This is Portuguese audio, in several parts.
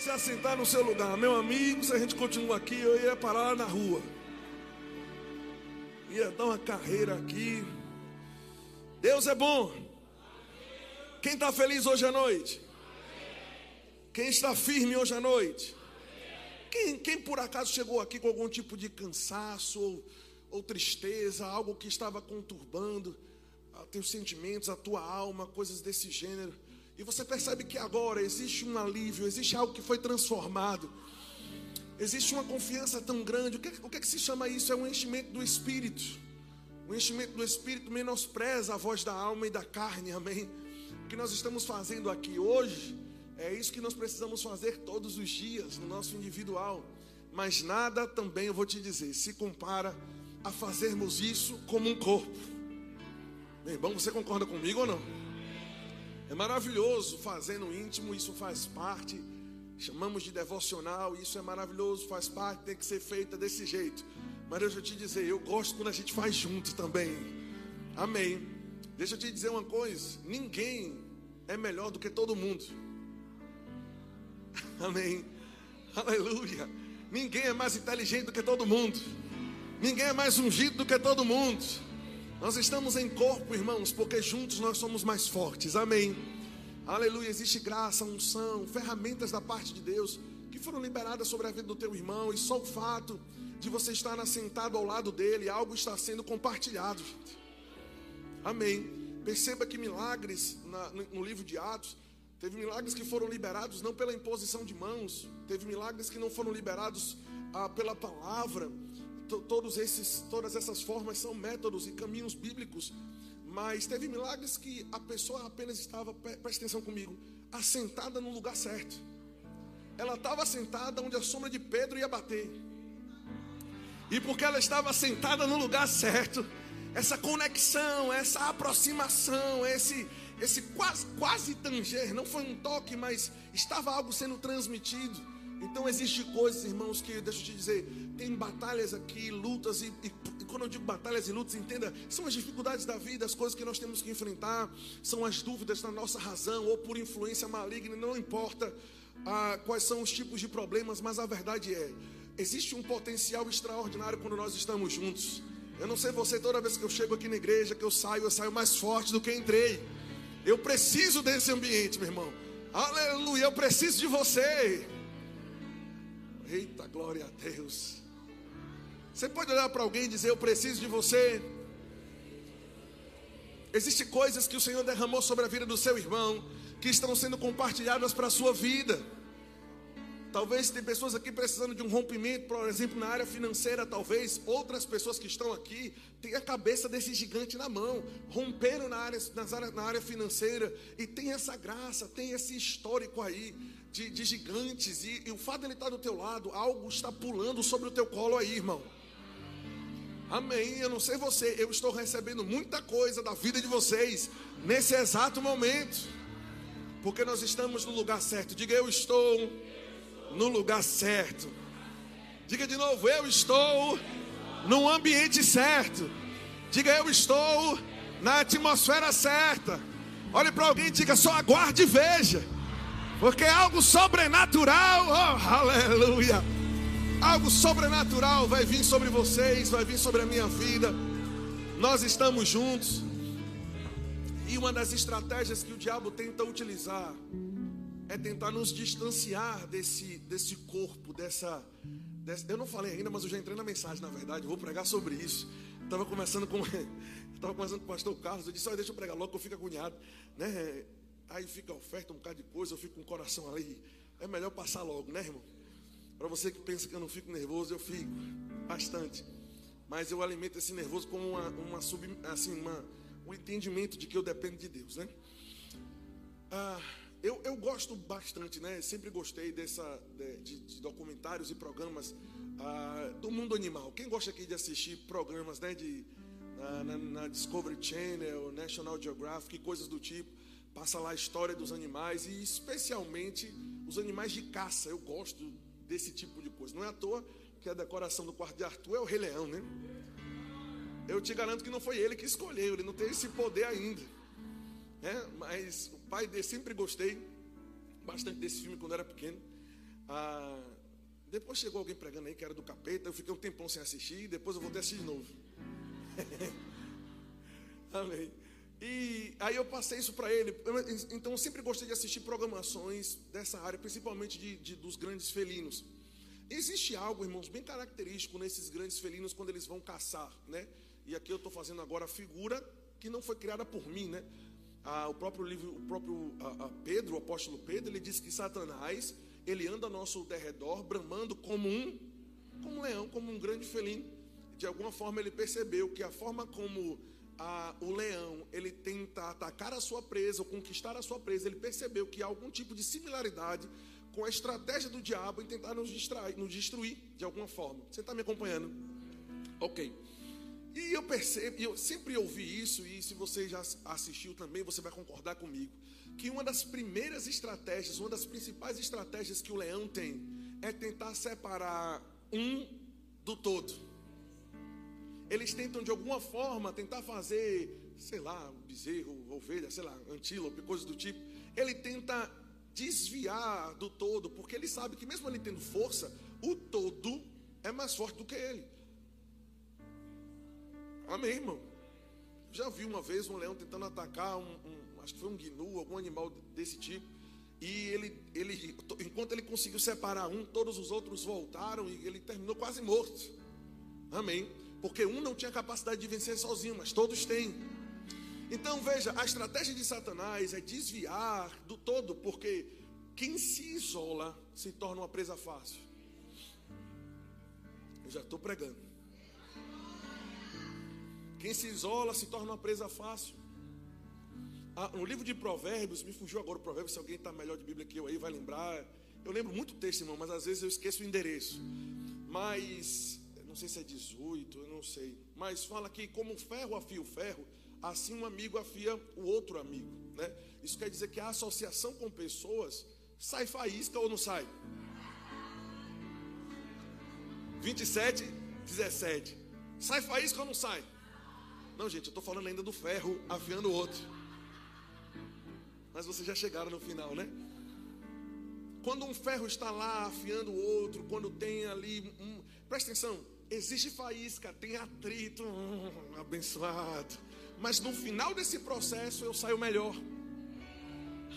se assentar no seu lugar. Meu amigo, se a gente continua aqui, eu ia parar lá na rua. Ia dar uma carreira aqui. Deus é bom. Quem está feliz hoje à noite? Quem está firme hoje à noite? Quem, quem, por acaso chegou aqui com algum tipo de cansaço ou, ou tristeza, algo que estava conturbando teus sentimentos, a tua alma, coisas desse gênero, e você percebe que agora existe um alívio, existe algo que foi transformado, existe uma confiança tão grande. O que, o que, é que se chama isso? É um enchimento do espírito. O enchimento do espírito menospreza a voz da alma e da carne, amém? O que nós estamos fazendo aqui hoje é isso que nós precisamos fazer todos os dias no nosso individual. Mas nada também, eu vou te dizer, se compara a fazermos isso como um corpo. Bem, bom, você concorda comigo ou não? É maravilhoso fazer no íntimo, isso faz parte. Chamamos de devocional, isso é maravilhoso, faz parte, tem que ser feita desse jeito. Mas deixa eu te dizer, eu gosto quando a gente faz junto também. Amém. Deixa eu te dizer uma coisa: ninguém é melhor do que todo mundo. Amém. Aleluia. Ninguém é mais inteligente do que todo mundo. Ninguém é mais ungido do que todo mundo. Nós estamos em corpo, irmãos, porque juntos nós somos mais fortes. Amém. Aleluia. Existe graça, unção, ferramentas da parte de Deus que foram liberadas sobre a vida do teu irmão. E só o fato de você estar assentado ao lado dele, algo está sendo compartilhado. Gente. Amém. Perceba que milagres na, no livro de Atos Teve milagres que foram liberados não pela imposição de mãos, teve milagres que não foram liberados ah, pela palavra. Todos esses, todas essas formas são métodos e caminhos bíblicos, mas teve milagres que a pessoa apenas estava, presta atenção comigo, assentada no lugar certo. Ela estava sentada onde a sombra de Pedro ia bater. E porque ela estava sentada no lugar certo, essa conexão, essa aproximação, esse esse quase, quase tanger, não foi um toque, mas estava algo sendo transmitido. Então existe coisas, irmãos, que deixa eu te dizer, tem batalhas aqui, lutas e, e, e, quando eu digo batalhas e lutas, entenda, são as dificuldades da vida, as coisas que nós temos que enfrentar, são as dúvidas da nossa razão ou por influência maligna, não importa ah, quais são os tipos de problemas, mas a verdade é, existe um potencial extraordinário quando nós estamos juntos. Eu não sei você, toda vez que eu chego aqui na igreja, que eu saio, eu saio mais forte do que entrei. Eu preciso desse ambiente, meu irmão. Aleluia, eu preciso de você. Eita, glória a Deus. Você pode olhar para alguém e dizer: Eu preciso de você. Existem coisas que o Senhor derramou sobre a vida do seu irmão que estão sendo compartilhadas para a sua vida. Talvez tem pessoas aqui precisando de um rompimento, por exemplo, na área financeira. Talvez outras pessoas que estão aqui têm a cabeça desse gigante na mão, romperam na área, nas área, na área financeira e tem essa graça, tem esse histórico aí de, de gigantes. E, e o fato de ele estar do teu lado, algo está pulando sobre o teu colo aí, irmão. Amém. Eu não sei você, eu estou recebendo muita coisa da vida de vocês nesse exato momento, porque nós estamos no lugar certo. Diga, eu estou no lugar certo. Diga de novo, eu estou no ambiente certo. Diga, eu estou na atmosfera certa. Olhe para alguém e diga, só aguarde e veja. Porque algo sobrenatural, oh, aleluia. Algo sobrenatural vai vir sobre vocês, vai vir sobre a minha vida. Nós estamos juntos. E uma das estratégias que o diabo tenta utilizar é tentar nos distanciar desse, desse corpo, dessa, dessa, Eu não falei ainda, mas eu já entrei na mensagem, na verdade. Vou pregar sobre isso. Estava começando com. Estava começando com o pastor Carlos. Eu disse: Olha, deixa eu pregar logo, que eu fico agoniado. Né? Aí fica oferta, um bocado de coisa, eu fico com o coração ali. É melhor passar logo, né, irmão? Para você que pensa que eu não fico nervoso, eu fico bastante. Mas eu alimento esse nervoso como uma, uma sub, assim, uma, um entendimento de que eu dependo de Deus, né? Ah, eu, eu gosto bastante, né? Sempre gostei dessa de, de, documentários e programas ah, do mundo animal. Quem gosta aqui de assistir programas, né? De na, na, Discovery Channel, National Geographic, coisas do tipo, passa lá a história dos animais e especialmente os animais de caça. Eu gosto desse tipo de coisa. Não é à toa que a decoração do quarto de Arthur é o Rei Leão, né? Eu te garanto que não foi ele que escolheu, ele não tem esse poder ainda. É, mas o pai dele sempre gostei bastante desse filme quando era pequeno. Ah, depois chegou alguém pregando aí que era do capeta, eu fiquei um tempão sem assistir, depois eu voltei a assistir de novo. Amém. E aí eu passei isso para ele. Então eu sempre gostei de assistir programações dessa área, principalmente de, de, dos grandes felinos. Existe algo, irmãos, bem característico nesses grandes felinos quando eles vão caçar, né? E aqui eu estou fazendo agora a figura que não foi criada por mim, né? Ah, o próprio livro, o próprio ah, ah, Pedro, o apóstolo Pedro, ele diz que Satanás ele anda ao nosso derredor, bramando como um, como um leão, como um grande felino. De alguma forma ele percebeu que a forma como a, o leão ele tenta atacar a sua presa ou conquistar a sua presa, ele percebeu que há algum tipo de similaridade com a estratégia do diabo em tentar nos, distrair, nos destruir de alguma forma. Você está me acompanhando? Ok. E eu percebo, eu sempre ouvi isso, e se você já assistiu também, você vai concordar comigo, que uma das primeiras estratégias, uma das principais estratégias que o leão tem, é tentar separar um do todo. Eles tentam de alguma forma tentar fazer, sei lá, bezerro, ovelha, sei lá, antílope, coisas do tipo. Ele tenta desviar do todo, porque ele sabe que mesmo ele tendo força, o todo é mais forte do que ele. Amém, irmão? Já vi uma vez um leão tentando atacar um, um, acho que foi um gnu, algum animal desse tipo. E ele, ele, enquanto ele conseguiu separar um, todos os outros voltaram e ele terminou quase morto. Amém? Porque um não tinha capacidade de vencer sozinho, mas todos têm. Então veja, a estratégia de Satanás é desviar do todo, porque quem se isola se torna uma presa fácil. Eu já estou pregando. Quem se isola se torna uma presa fácil. Ah, no livro de Provérbios, me fugiu agora o provérbio, se alguém está melhor de Bíblia que eu aí vai lembrar. Eu lembro muito o texto, irmão, mas às vezes eu esqueço o endereço. Mas, não sei se é 18, eu não sei. Mas fala que como o ferro afia o ferro, assim um amigo afia o outro amigo. Né? Isso quer dizer que a associação com pessoas sai faísca ou não sai? 27, 17. Sai faísca ou não sai? Não, gente, eu estou falando ainda do ferro afiando o outro. Mas vocês já chegaram no final, né? Quando um ferro está lá afiando o outro, quando tem ali. Um, presta atenção, existe faísca, tem atrito, hum, abençoado. Mas no final desse processo eu saio melhor.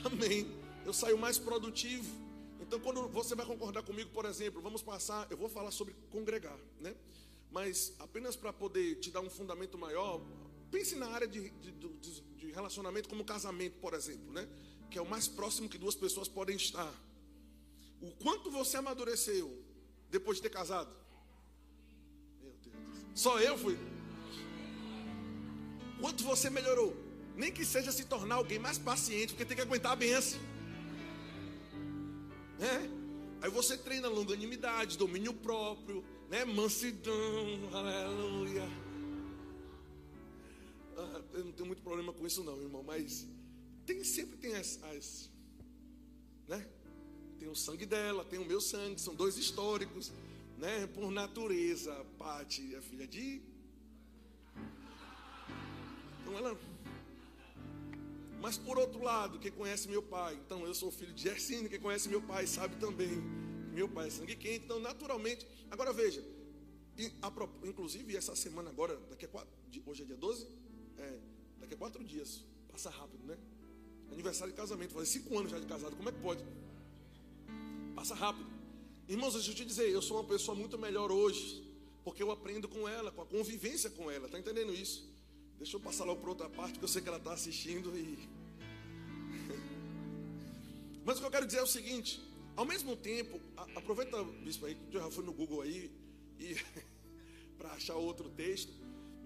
Amém. Eu saio mais produtivo. Então, quando você vai concordar comigo, por exemplo, vamos passar, eu vou falar sobre congregar, né? Mas apenas para poder te dar um fundamento maior, pense na área de, de, de, de relacionamento como casamento, por exemplo, né? Que é o mais próximo que duas pessoas podem estar. O quanto você amadureceu depois de ter casado? Só eu fui. Quanto você melhorou? Nem que seja se tornar alguém mais paciente, porque tem que aguentar a benção. É? Aí você treina longanimidade, domínio próprio, né? Mansidão, aleluia. Ah, eu não tenho muito problema com isso não, irmão, mas tem sempre tem as, as né? Tem o sangue dela, tem o meu sangue, são dois históricos, né? Por natureza, Pati é filha de Então ela mas por outro lado, quem conhece meu pai, então eu sou filho de Gersine, quem conhece meu pai sabe também meu pai é sangue quente, então naturalmente. Agora veja, inclusive essa semana agora, daqui a quatro, hoje é dia 12? É, daqui a quatro dias, passa rápido, né? Aniversário de casamento, fazer cinco anos já de casado, como é que pode? Passa rápido. Irmãos, deixa eu te dizer, eu sou uma pessoa muito melhor hoje, porque eu aprendo com ela, com a convivência com ela, tá entendendo isso? Deixa eu passar logo para outra parte, que eu sei que ela está assistindo e. Mas o que eu quero dizer é o seguinte: ao mesmo tempo, aproveita, bispo, aí, que eu já fui no Google aí, para achar outro texto.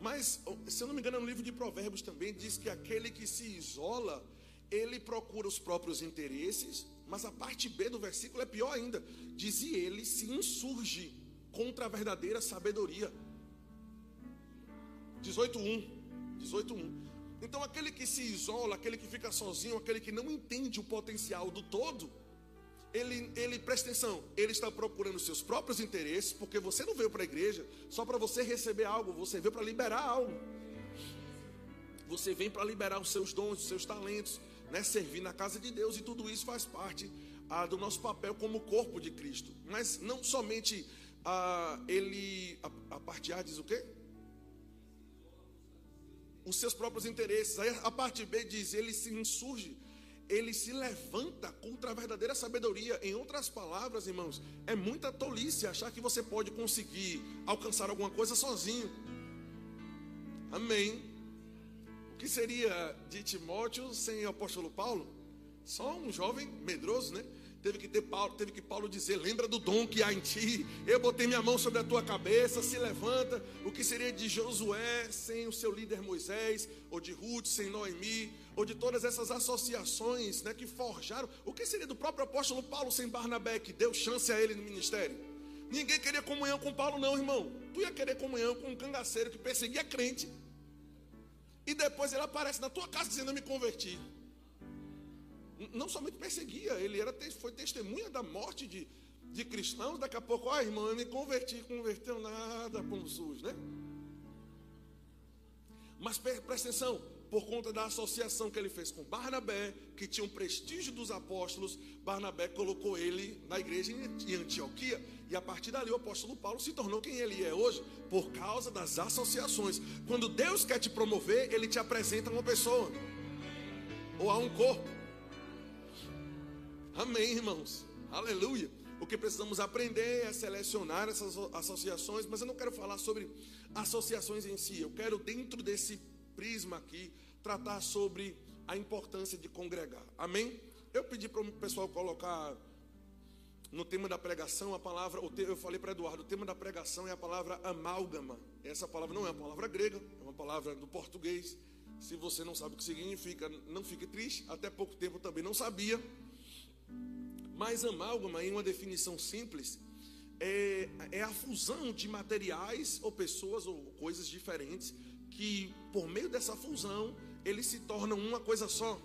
Mas, se eu não me engano, no livro de Provérbios também diz que aquele que se isola, ele procura os próprios interesses, mas a parte B do versículo é pior ainda. Diz e ele se insurge contra a verdadeira sabedoria. 18.1 18.1 Então aquele que se isola, aquele que fica sozinho, aquele que não entende o potencial do todo, ele, ele presta atenção, ele está procurando seus próprios interesses, porque você não veio para a igreja só para você receber algo, você veio para liberar algo. Você vem para liberar os seus dons, os seus talentos, né? servir na casa de Deus, e tudo isso faz parte ah, do nosso papel como corpo de Cristo. Mas não somente ah, ele, a, a parte A diz o quê? Os seus próprios interesses. Aí a parte B diz, ele se insurge, ele se levanta contra a verdadeira sabedoria. Em outras palavras, irmãos, é muita tolice achar que você pode conseguir alcançar alguma coisa sozinho. Amém. Que seria de Timóteo sem o apóstolo Paulo? Só um jovem medroso, né? Teve que ter Paulo, teve que Paulo dizer: "Lembra do dom que há em ti. Eu botei minha mão sobre a tua cabeça, se levanta". O que seria de Josué sem o seu líder Moisés, ou de Ruth sem Noemi, ou de todas essas associações, né, que forjaram? O que seria do próprio apóstolo Paulo sem Barnabé, que deu chance a ele no ministério? Ninguém queria comunhão com Paulo não, irmão. Tu ia querer comunhão com um cangaceiro que perseguia crente. E depois ele aparece na tua casa dizendo: Eu me converti. Não somente perseguia, ele era, foi testemunha da morte de, de cristãos. Daqui a pouco, ó oh, irmão, eu me converti, converteu nada, pão SUS, né? Mas presta atenção, por conta da associação que ele fez com Barnabé, que tinha um prestígio dos apóstolos, Barnabé colocou ele na igreja em Antioquia, e a partir dali o apóstolo Paulo se tornou quem ele é hoje, por causa das associações. Quando Deus quer te promover, ele te apresenta uma pessoa, ou a um corpo. Amém, irmãos. Aleluia. O que precisamos aprender é selecionar essas associações, mas eu não quero falar sobre associações em si. Eu quero, dentro desse prisma aqui, tratar sobre a importância de congregar. Amém? Eu pedi para o pessoal colocar no tema da pregação a palavra, eu falei para Eduardo, o tema da pregação é a palavra amálgama. Essa palavra não é uma palavra grega, é uma palavra do português. Se você não sabe o que significa, não fique triste. Até pouco tempo também não sabia. Mas amálgama, em uma definição simples, é, é a fusão de materiais ou pessoas ou coisas diferentes que, por meio dessa fusão, eles se tornam uma coisa só.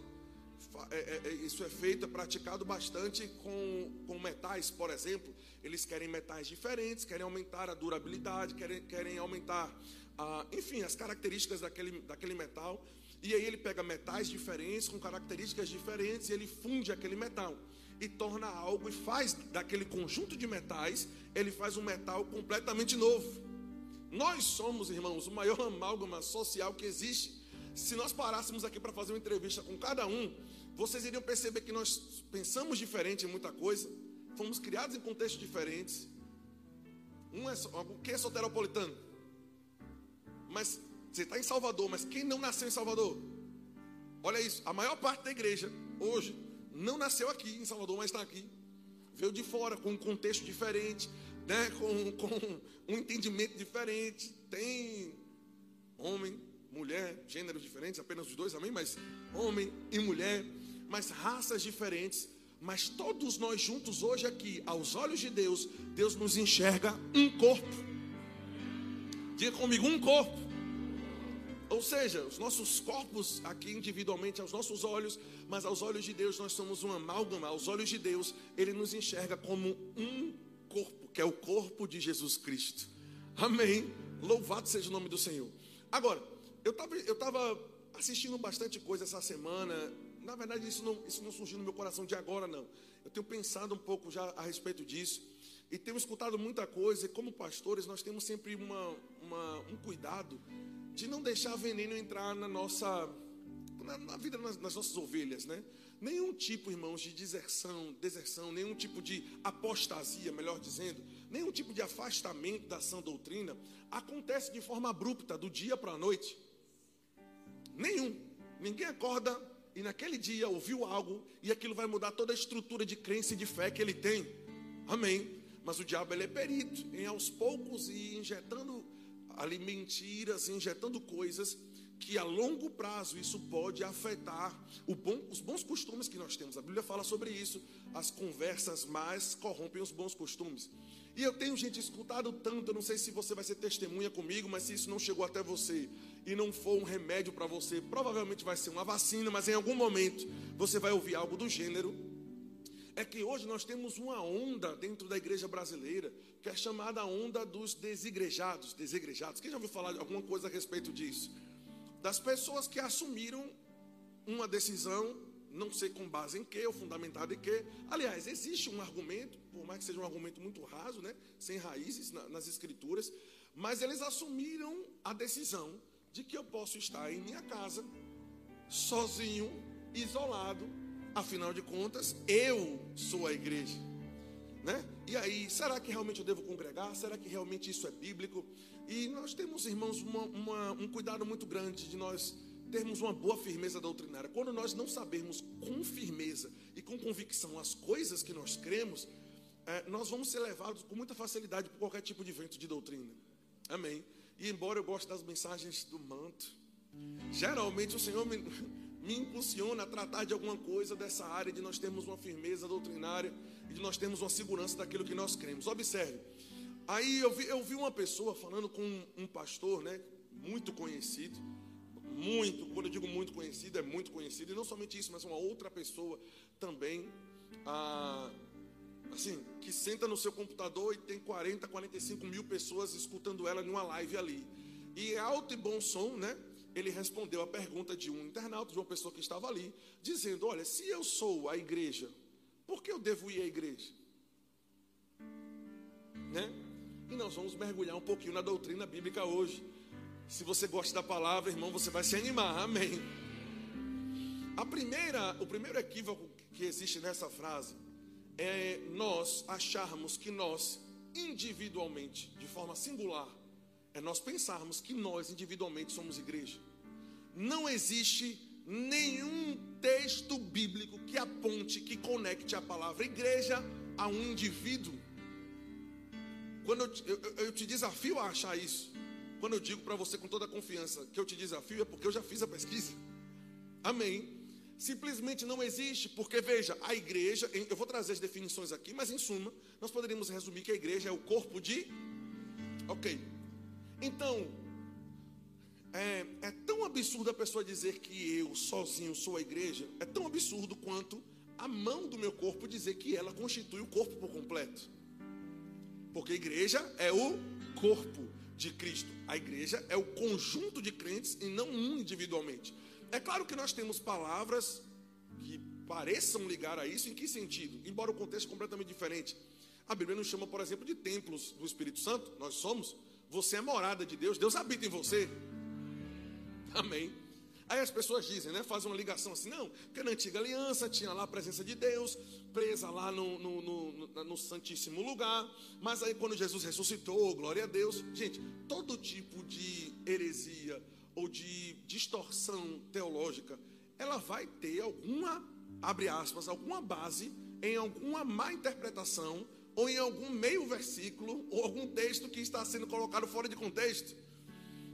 É, é, é, isso é feito, é praticado bastante com, com metais, por exemplo. Eles querem metais diferentes, querem aumentar a durabilidade, querem, querem aumentar, ah, enfim, as características daquele, daquele metal. E aí ele pega metais diferentes, com características diferentes, e ele funde aquele metal. E torna algo, e faz daquele conjunto de metais, ele faz um metal completamente novo. Nós somos, irmãos, o maior amálgama social que existe. Se nós parássemos aqui para fazer uma entrevista com cada um, vocês iriam perceber que nós pensamos diferente em muita coisa, fomos criados em contextos diferentes. Um é, o que é soteropolitano? Mas você está em Salvador, mas quem não nasceu em Salvador? Olha isso, a maior parte da igreja hoje não nasceu aqui em Salvador, mas está aqui. Veio de fora, com um contexto diferente, né, com, com um entendimento diferente. Tem homem, mulher, gêneros diferentes, apenas os dois, amém? Mas homem e mulher, mas raças diferentes. Mas todos nós juntos hoje aqui, aos olhos de Deus, Deus nos enxerga um corpo. Diga comigo, um corpo. Ou seja, os nossos corpos aqui individualmente, aos nossos olhos, mas aos olhos de Deus nós somos um amálgama. Aos olhos de Deus, Ele nos enxerga como um corpo, que é o corpo de Jesus Cristo. Amém. Louvado seja o nome do Senhor. Agora, eu estava eu tava assistindo bastante coisa essa semana. Na verdade, isso não, isso não surgiu no meu coração de agora, não. Eu tenho pensado um pouco já a respeito disso. E tenho escutado muita coisa. E como pastores, nós temos sempre uma, uma, um cuidado de não deixar veneno entrar na nossa na, na vida nas, nas nossas ovelhas, né? Nenhum tipo, irmãos, de deserção, deserção, nenhum tipo de apostasia, melhor dizendo, nenhum tipo de afastamento da sã doutrina acontece de forma abrupta, do dia para a noite. Nenhum. Ninguém acorda e naquele dia ouviu algo e aquilo vai mudar toda a estrutura de crença e de fé que ele tem. Amém. Mas o diabo ele é perito em aos poucos e injetando ali mentiras, injetando coisas que a longo prazo isso pode afetar bom, os bons costumes que nós temos. A Bíblia fala sobre isso. As conversas mais corrompem os bons costumes. E eu tenho gente escutado tanto, eu não sei se você vai ser testemunha comigo, mas se isso não chegou até você e não for um remédio para você, provavelmente vai ser uma vacina, mas em algum momento você vai ouvir algo do gênero. É que hoje nós temos uma onda dentro da igreja brasileira que é chamada onda dos desigrejados. Desigrejados. Quem já ouviu falar de alguma coisa a respeito disso? Das pessoas que assumiram uma decisão, não sei com base em que, ou fundamentado em que. Aliás, existe um argumento, por mais que seja um argumento muito raso, né, sem raízes na, nas escrituras, mas eles assumiram a decisão de que eu posso estar em minha casa, sozinho, isolado, afinal de contas, eu sou a igreja. Né? E aí, será que realmente eu devo congregar? Será que realmente isso é bíblico? E nós temos, irmãos, uma, uma, um cuidado muito grande de nós termos uma boa firmeza doutrinária. Quando nós não sabermos com firmeza e com convicção as coisas que nós cremos, é, nós vamos ser levados com muita facilidade por qualquer tipo de vento de doutrina. Amém. E embora eu goste das mensagens do manto, geralmente o Senhor me, me impulsiona a tratar de alguma coisa dessa área de nós termos uma firmeza doutrinária e nós termos uma segurança daquilo que nós cremos. Observe. Aí eu vi, eu vi uma pessoa falando com um, um pastor, né, muito conhecido, muito, quando eu digo muito conhecido, é muito conhecido, e não somente isso, mas uma outra pessoa também, ah, assim, que senta no seu computador e tem 40, 45 mil pessoas escutando ela numa live ali. E é alto e bom som, né? Ele respondeu a pergunta de um internauta, de uma pessoa que estava ali, dizendo: Olha, se eu sou a igreja, por que eu devo ir à igreja? Né? E nós vamos mergulhar um pouquinho na doutrina bíblica hoje. Se você gosta da palavra, irmão, você vai se animar. Amém. A primeira, o primeiro equívoco que existe nessa frase é nós acharmos que nós individualmente, de forma singular, é nós pensarmos que nós individualmente somos igreja. Não existe nenhum texto bíblico que aponte, que conecte a palavra igreja a um indivíduo. Quando eu, eu, eu te desafio a achar isso, quando eu digo para você com toda confiança que eu te desafio, é porque eu já fiz a pesquisa. Amém. Simplesmente não existe, porque veja, a igreja, eu vou trazer as definições aqui, mas em suma, nós poderíamos resumir que a igreja é o corpo de. Ok. Então, é, é tão absurdo a pessoa dizer que eu sozinho sou a igreja, é tão absurdo quanto a mão do meu corpo dizer que ela constitui o corpo por completo. Porque a igreja é o corpo de Cristo. A igreja é o conjunto de crentes e não um individualmente. É claro que nós temos palavras que pareçam ligar a isso, em que sentido? Embora o contexto é completamente diferente. A Bíblia nos chama, por exemplo, de templos do Espírito Santo, nós somos. Você é morada de Deus, Deus habita em você. Amém. Aí as pessoas dizem, né? Fazem uma ligação assim, não, porque na antiga aliança tinha lá a presença de Deus, presa lá no, no, no, no, Santíssimo Lugar, mas aí quando Jesus ressuscitou, glória a Deus. Gente, todo tipo de heresia ou de distorção teológica, ela vai ter alguma, abre aspas, alguma base em alguma má interpretação ou em algum meio versículo ou algum texto que está sendo colocado fora de contexto.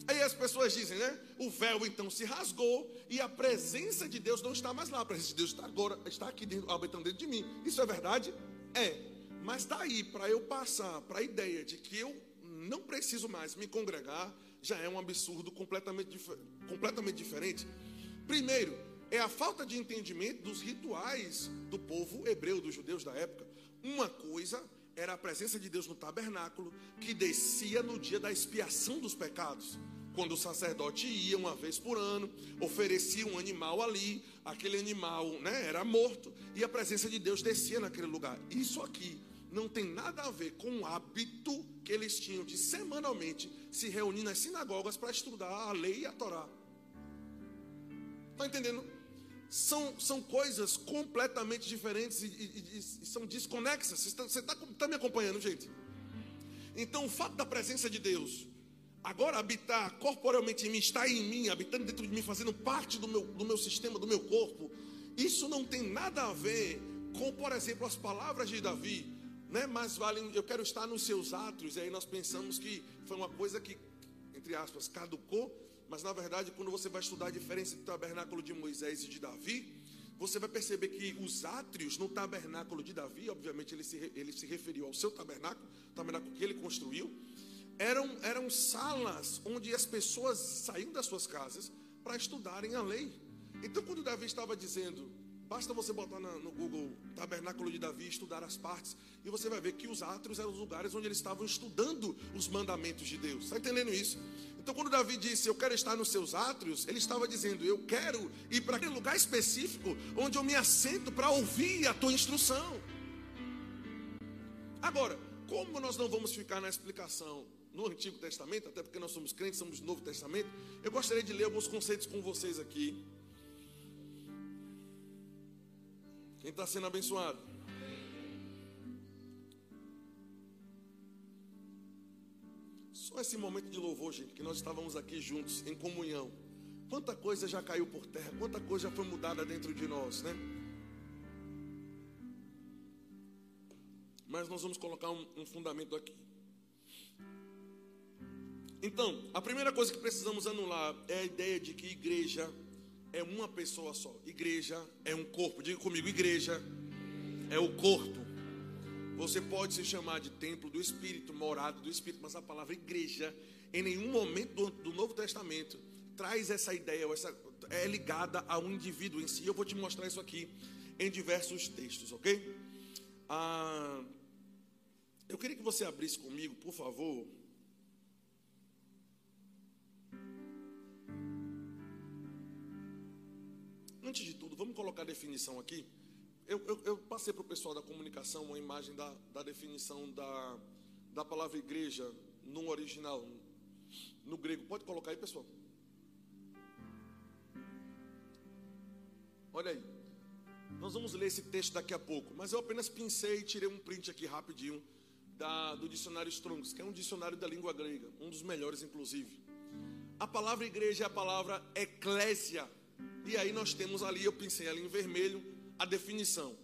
Aí as pessoas dizem, né? O véu então se rasgou e a presença de Deus não está mais lá. A presença de Deus está agora, está aqui dentro, habitando dentro de mim. Isso é verdade? É. Mas daí para eu passar para a ideia de que eu não preciso mais me congregar, já é um absurdo completamente, completamente diferente. Primeiro, é a falta de entendimento dos rituais do povo hebreu, dos judeus da época. Uma coisa era a presença de Deus no tabernáculo, que descia no dia da expiação dos pecados quando o sacerdote ia uma vez por ano, oferecia um animal ali, aquele animal né, era morto e a presença de Deus descia naquele lugar. Isso aqui não tem nada a ver com o hábito que eles tinham de semanalmente se reunir nas sinagogas para estudar a lei e a Torá. Está entendendo? São, são coisas completamente diferentes e, e, e são desconexas. Você está tá, tá me acompanhando, gente? Então, o fato da presença de Deus agora habitar corporalmente em mim, estar em mim, habitando dentro de mim, fazendo parte do meu, do meu sistema, do meu corpo, isso não tem nada a ver com, por exemplo, as palavras de Davi, né? Mas vale, eu quero estar nos seus atos, e aí nós pensamos que foi uma coisa que, entre aspas, caducou, mas na verdade, quando você vai estudar a diferença entre o tabernáculo de Moisés e de Davi, você vai perceber que os átrios no tabernáculo de Davi, obviamente ele se, ele se referiu ao seu tabernáculo, o tabernáculo que ele construiu, eram, eram salas onde as pessoas saíam das suas casas para estudarem a lei. Então, quando Davi estava dizendo, Basta você botar no Google Tabernáculo de Davi, estudar as partes, e você vai ver que os átrios eram os lugares onde eles estavam estudando os mandamentos de Deus. Está entendendo isso? Então, quando Davi disse, Eu quero estar nos seus átrios, ele estava dizendo, Eu quero ir para aquele lugar específico onde eu me assento para ouvir a tua instrução. Agora, como nós não vamos ficar na explicação no Antigo Testamento, até porque nós somos crentes, somos do Novo Testamento, eu gostaria de ler alguns conceitos com vocês aqui. Quem está sendo abençoado? Só esse momento de louvor, gente, que nós estávamos aqui juntos, em comunhão. Quanta coisa já caiu por terra, quanta coisa já foi mudada dentro de nós, né? Mas nós vamos colocar um, um fundamento aqui. Então, a primeira coisa que precisamos anular é a ideia de que igreja é uma pessoa só. Igreja é um corpo. Diga comigo, igreja é o corpo. Você pode se chamar de templo do Espírito, morada do Espírito, mas a palavra igreja, em nenhum momento do, do Novo Testamento, traz essa ideia, essa, é ligada a um indivíduo em si. Eu vou te mostrar isso aqui em diversos textos, ok? Ah, eu queria que você abrisse comigo, por favor, Antes de tudo, vamos colocar a definição aqui. Eu, eu, eu passei para o pessoal da comunicação uma imagem da, da definição da, da palavra igreja no original, no grego. Pode colocar aí, pessoal? Olha aí. Nós vamos ler esse texto daqui a pouco, mas eu apenas pincei e tirei um print aqui rapidinho da, do dicionário Strongs, que é um dicionário da língua grega, um dos melhores, inclusive. A palavra igreja é a palavra eclésia e aí nós temos ali, eu pensei ali em vermelho, a definição.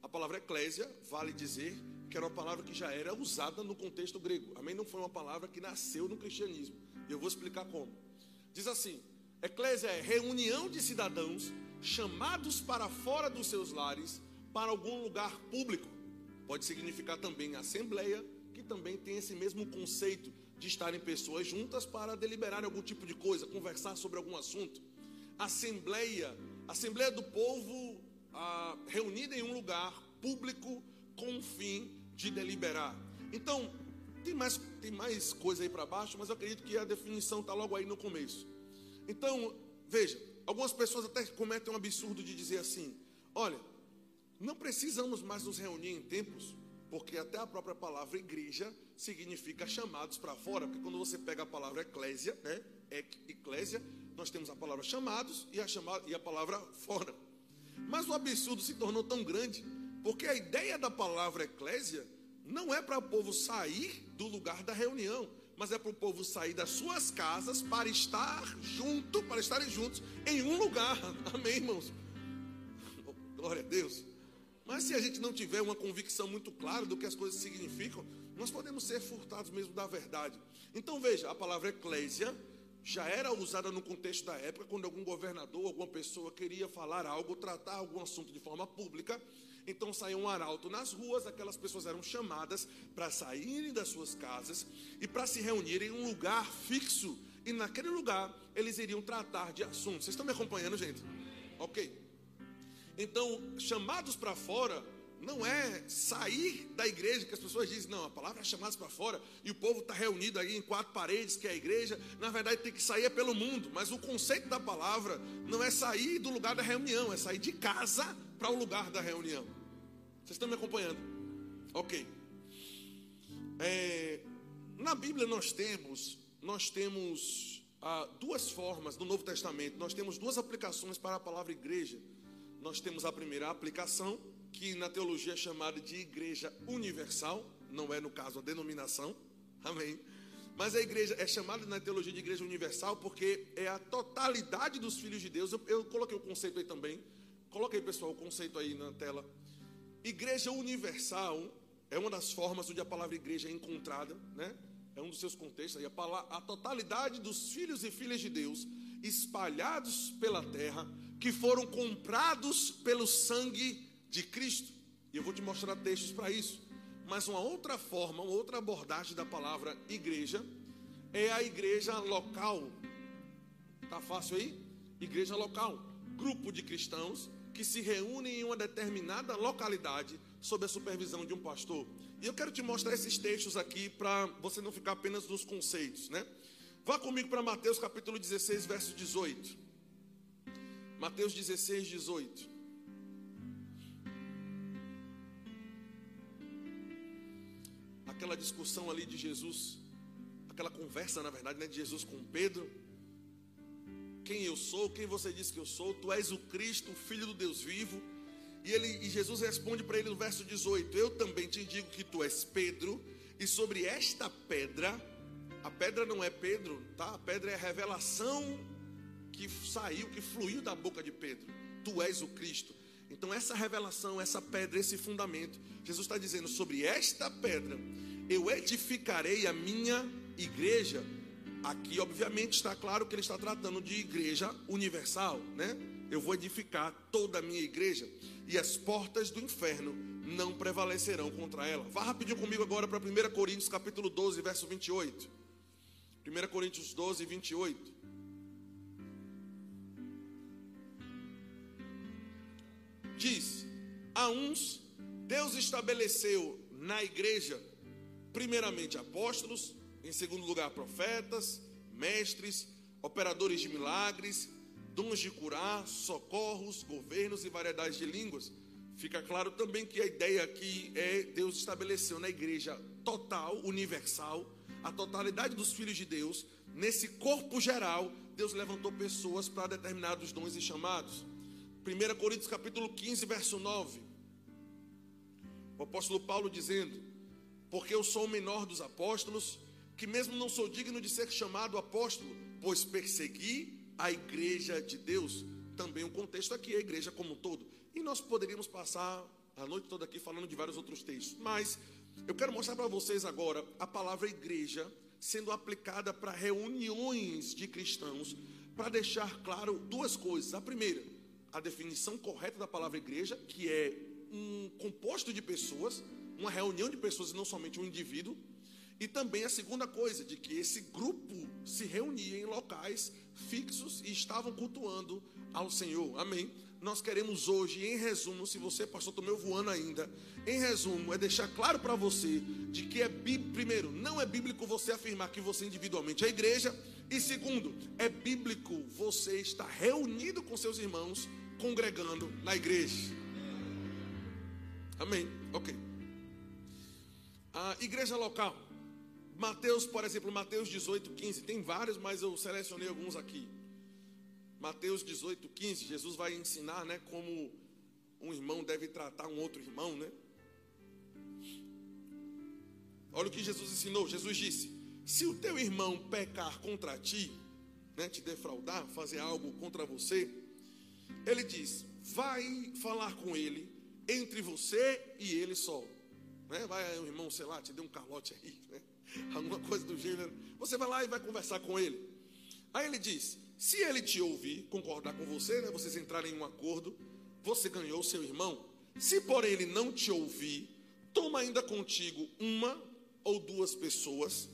A palavra eclésia vale dizer que era uma palavra que já era usada no contexto grego. Amém? Não foi uma palavra que nasceu no cristianismo. Eu vou explicar como. Diz assim: eclésia é reunião de cidadãos chamados para fora dos seus lares para algum lugar público. Pode significar também assembleia, que também tem esse mesmo conceito de estarem pessoas juntas para deliberar algum tipo de coisa, conversar sobre algum assunto assembleia, assembleia do povo ah, reunida em um lugar público com o fim de deliberar. Então, tem mais, tem mais coisa aí para baixo, mas eu acredito que a definição está logo aí no começo. Então, veja, algumas pessoas até cometem um absurdo de dizer assim: olha, não precisamos mais nos reunir em templos, porque até a própria palavra igreja significa chamados para fora, porque quando você pega a palavra eclésia, né? Eclésia, nós temos a palavra chamados e a, chamada, e a palavra fora. Mas o absurdo se tornou tão grande, porque a ideia da palavra eclésia não é para o povo sair do lugar da reunião, mas é para o povo sair das suas casas para estar junto, para estarem juntos em um lugar. Amém, irmãos? Glória a Deus. Mas se a gente não tiver uma convicção muito clara do que as coisas significam, nós podemos ser furtados mesmo da verdade. Então veja, a palavra eclésia já era usada no contexto da época, quando algum governador, alguma pessoa queria falar algo, tratar algum assunto de forma pública. Então saía um arauto nas ruas, aquelas pessoas eram chamadas para saírem das suas casas e para se reunirem em um lugar fixo. E naquele lugar eles iriam tratar de assuntos. Vocês estão me acompanhando, gente? Ok. Então, chamados para fora não é sair da igreja, que as pessoas dizem, não, a palavra é chamada para fora e o povo está reunido aí em quatro paredes, que é a igreja. Na verdade, tem que sair é pelo mundo, mas o conceito da palavra não é sair do lugar da reunião, é sair de casa para o lugar da reunião. Vocês estão me acompanhando? Ok. É, na Bíblia nós temos, nós temos ah, duas formas no Novo Testamento, nós temos duas aplicações para a palavra igreja. Nós temos a primeira aplicação, que na teologia é chamada de igreja universal, não é no caso a denominação, amém? Mas a igreja é chamada na teologia de igreja universal porque é a totalidade dos filhos de Deus. Eu, eu coloquei o conceito aí também. Coloquei, pessoal, o conceito aí na tela. Igreja universal é uma das formas onde a palavra igreja é encontrada, né? É um dos seus contextos aí. A, a totalidade dos filhos e filhas de Deus espalhados pela terra, que foram comprados pelo sangue de Cristo. E eu vou te mostrar textos para isso. Mas uma outra forma, uma outra abordagem da palavra igreja é a igreja local. Tá fácil aí? Igreja local. Grupo de cristãos que se reúnem em uma determinada localidade sob a supervisão de um pastor. E eu quero te mostrar esses textos aqui para você não ficar apenas nos conceitos, né? Vá comigo para Mateus capítulo 16, verso 18. Mateus 16, 18. Aquela discussão ali de Jesus, aquela conversa, na verdade, né, de Jesus com Pedro. Quem eu sou, quem você diz que eu sou, tu és o Cristo, o Filho do Deus vivo. E, ele, e Jesus responde para ele no verso 18: Eu também te digo que tu és Pedro, e sobre esta pedra, a pedra não é Pedro, tá? A pedra é a revelação que saiu, que fluiu da boca de Pedro. Tu és o Cristo. Então, essa revelação, essa pedra, esse fundamento, Jesus está dizendo: sobre esta pedra eu edificarei a minha igreja. Aqui, obviamente, está claro que ele está tratando de igreja universal, né? Eu vou edificar toda a minha igreja e as portas do inferno não prevalecerão contra ela. Vá rapidinho comigo agora para 1 Coríntios capítulo 12, verso 28. 1 Coríntios 12, 28. Diz: A uns Deus estabeleceu na igreja, primeiramente apóstolos, em segundo lugar profetas, mestres, operadores de milagres, dons de curar, socorros, governos e variedades de línguas. Fica claro também que a ideia aqui é Deus estabeleceu na igreja total, universal, a totalidade dos filhos de Deus, nesse corpo geral, Deus levantou pessoas para determinados dons e chamados. 1 Coríntios capítulo 15, verso 9. O apóstolo Paulo dizendo: Porque eu sou o menor dos apóstolos, que mesmo não sou digno de ser chamado apóstolo, pois persegui a igreja de Deus. Também um contexto aqui, a igreja como um todo. E nós poderíamos passar a noite toda aqui falando de vários outros textos, mas eu quero mostrar para vocês agora a palavra igreja sendo aplicada para reuniões de cristãos, para deixar claro duas coisas. A primeira, a definição correta da palavra igreja, que é um composto de pessoas, uma reunião de pessoas e não somente um indivíduo. E também a segunda coisa, de que esse grupo se reunia em locais fixos e estavam cultuando ao Senhor. Amém. Nós queremos hoje, em resumo, se você, pastor, meio voando ainda, em resumo, é deixar claro para você de que é bíblico, primeiro, não é bíblico você afirmar que você individualmente é igreja, e segundo, é bíblico você estar reunido com seus irmãos, congregando na igreja. Amém. Ok. A igreja local. Mateus, por exemplo, Mateus 18, 15. Tem vários, mas eu selecionei alguns aqui. Mateus 18, 15, Jesus vai ensinar, né, como um irmão deve tratar um outro irmão, né? Olha o que Jesus ensinou. Jesus disse: Se o teu irmão pecar contra ti, né, te defraudar, fazer algo contra você, ele diz: Vai falar com ele entre você e ele só. Né? Vai o irmão, sei lá, te deu um calote aí, né? alguma coisa do gênero. Você vai lá e vai conversar com ele. Aí ele diz: se ele te ouvir, concordar com você, né, vocês entrarem em um acordo, você ganhou seu irmão. Se porém ele não te ouvir, toma ainda contigo uma ou duas pessoas,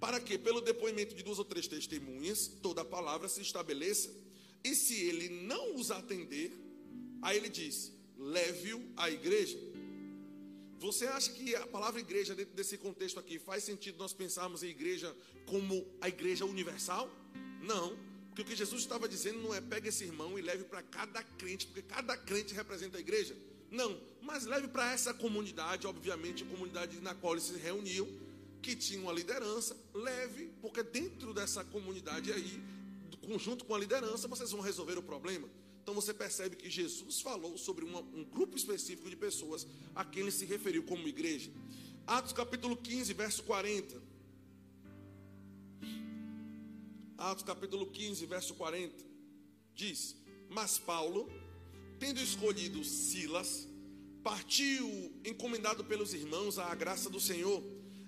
para que pelo depoimento de duas ou três testemunhas, toda a palavra se estabeleça. E se ele não os atender, aí ele diz: leve-o à igreja. Você acha que a palavra igreja, dentro desse contexto aqui, faz sentido nós pensarmos em igreja como a igreja universal? Não. Porque o que Jesus estava dizendo não é pegue esse irmão e leve para cada crente, porque cada crente representa a igreja. Não, mas leve para essa comunidade, obviamente, a comunidade na qual eles se reuniam, que tinha uma liderança, leve, porque dentro dessa comunidade aí, junto com a liderança, vocês vão resolver o problema. Então você percebe que Jesus falou sobre uma, um grupo específico de pessoas a quem ele se referiu como igreja. Atos capítulo 15, verso 40. Atos capítulo 15, verso 40, diz: Mas Paulo, tendo escolhido Silas, partiu encomendado pelos irmãos à graça do Senhor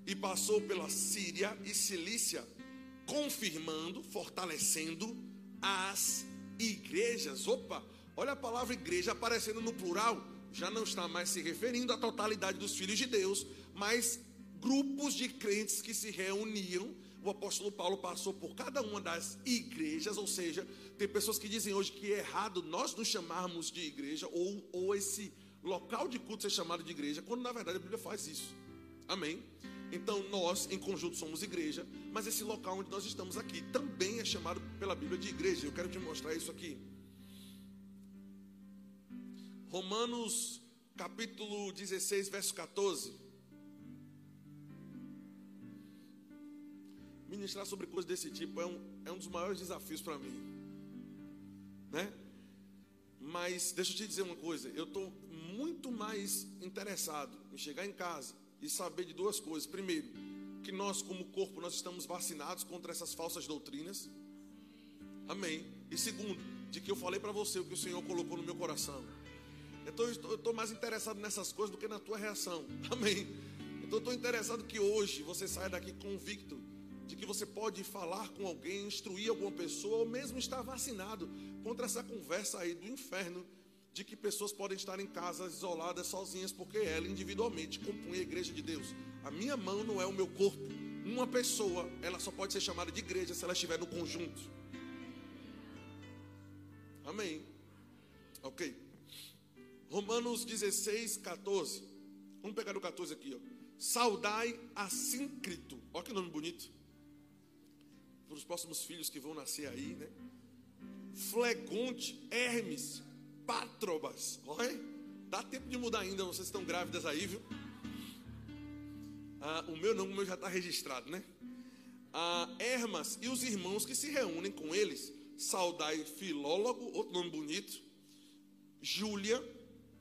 e passou pela Síria e Cilícia, confirmando, fortalecendo as igrejas. Opa, olha a palavra igreja aparecendo no plural, já não está mais se referindo à totalidade dos filhos de Deus, mas grupos de crentes que se reuniam o apóstolo Paulo passou por cada uma das igrejas, ou seja, tem pessoas que dizem hoje que é errado nós nos chamarmos de igreja, ou, ou esse local de culto ser chamado de igreja, quando na verdade a Bíblia faz isso. Amém? Então nós, em conjunto, somos igreja, mas esse local onde nós estamos aqui também é chamado pela Bíblia de igreja. Eu quero te mostrar isso aqui. Romanos capítulo 16, verso 14. Ministrar sobre coisas desse tipo é um, é um dos maiores desafios para mim. Né? Mas deixa eu te dizer uma coisa, eu estou muito mais interessado em chegar em casa e saber de duas coisas. Primeiro, que nós como corpo nós estamos vacinados contra essas falsas doutrinas. Amém. E segundo, de que eu falei para você o que o Senhor colocou no meu coração. Então eu estou mais interessado nessas coisas do que na tua reação. Amém. Então eu estou interessado que hoje você saia daqui convicto de que você pode falar com alguém, instruir alguma pessoa, ou mesmo estar vacinado contra essa conversa aí do inferno de que pessoas podem estar em casa isoladas, sozinhas, porque ela individualmente compõe a igreja de Deus. A minha mão não é o meu corpo. Uma pessoa, ela só pode ser chamada de igreja se ela estiver no conjunto. Amém. Ok. Romanos 16, 14. Vamos pegar o 14 aqui, ó. Saudai Assíncrito. Olha que nome bonito para os próximos filhos que vão nascer aí, né? Flegonte, Hermes, Pátrobas. Olha, dá tempo de mudar ainda, vocês estão grávidas aí, viu? Ah, o meu não, o meu já está registrado, né? Ah, Hermas e os irmãos que se reúnem com eles, saudai Filólogo, outro nome bonito, Júlia,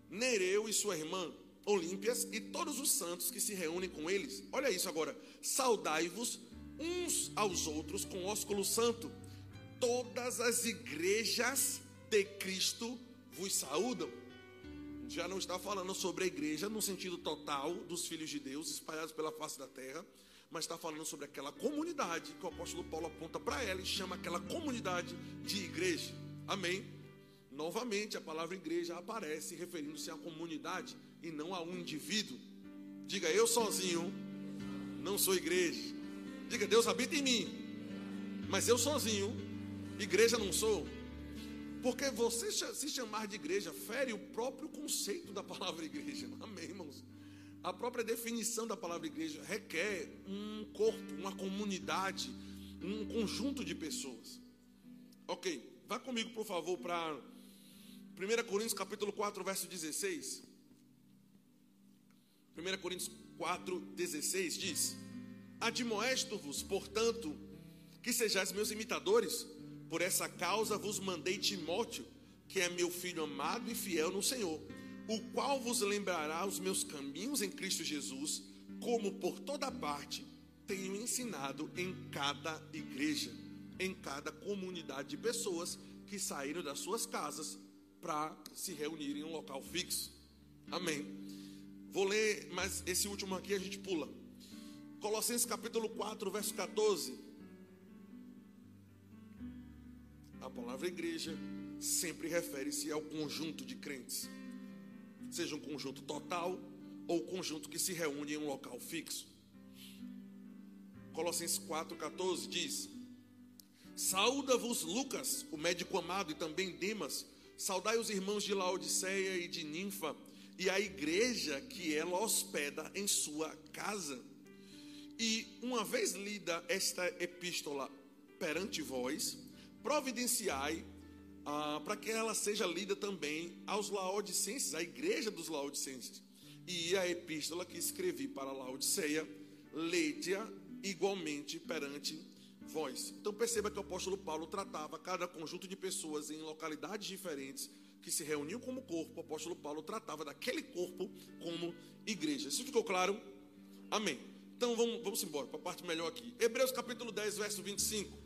Nereu e sua irmã, Olímpias, e todos os santos que se reúnem com eles. Olha isso agora, saudai-vos uns aos outros com ósculo santo. Todas as igrejas de Cristo vos saúdam. Já não está falando sobre a igreja no sentido total dos filhos de Deus espalhados pela face da terra, mas está falando sobre aquela comunidade que o apóstolo Paulo aponta para ela e chama aquela comunidade de igreja. Amém? Novamente, a palavra igreja aparece referindo-se à comunidade e não a um indivíduo. Diga, eu sozinho não sou igreja. Diga, Deus habita em mim. Mas eu sozinho, igreja não sou. Porque você se chamar de igreja fere o próprio conceito da palavra igreja. Amém, irmãos? A própria definição da palavra igreja requer um corpo, uma comunidade, um conjunto de pessoas. Ok, vá comigo, por favor, para 1 Coríntios capítulo 4, verso 16. 1 Coríntios 4, 16 diz: Admoesto-vos, portanto, que sejais meus imitadores. Por essa causa vos mandei Timóteo, que é meu filho amado e fiel no Senhor, o qual vos lembrará os meus caminhos em Cristo Jesus, como por toda parte tenho ensinado em cada igreja, em cada comunidade de pessoas que saíram das suas casas para se reunirem em um local fixo. Amém. Vou ler, mas esse último aqui a gente pula. Colossenses capítulo 4, verso 14. A palavra igreja sempre refere-se ao conjunto de crentes, seja um conjunto total ou conjunto que se reúne em um local fixo. Colossenses 4,14 diz: Saúda-vos Lucas, o médico amado, e também Demas. Saudai os irmãos de Laodiceia e de Ninfa, e a igreja que ela hospeda em sua casa. E uma vez lida esta epístola perante vós, providenciai ah, para que ela seja lida também aos laodicenses, à igreja dos laodicenses. E a epístola que escrevi para Laodiceia, leia igualmente perante vós. Então perceba que o apóstolo Paulo tratava cada conjunto de pessoas em localidades diferentes que se reuniam como corpo. O apóstolo Paulo tratava daquele corpo como igreja. Isso ficou claro? Amém. Então vamos, vamos embora para a parte melhor aqui. Hebreus capítulo 10, verso 25.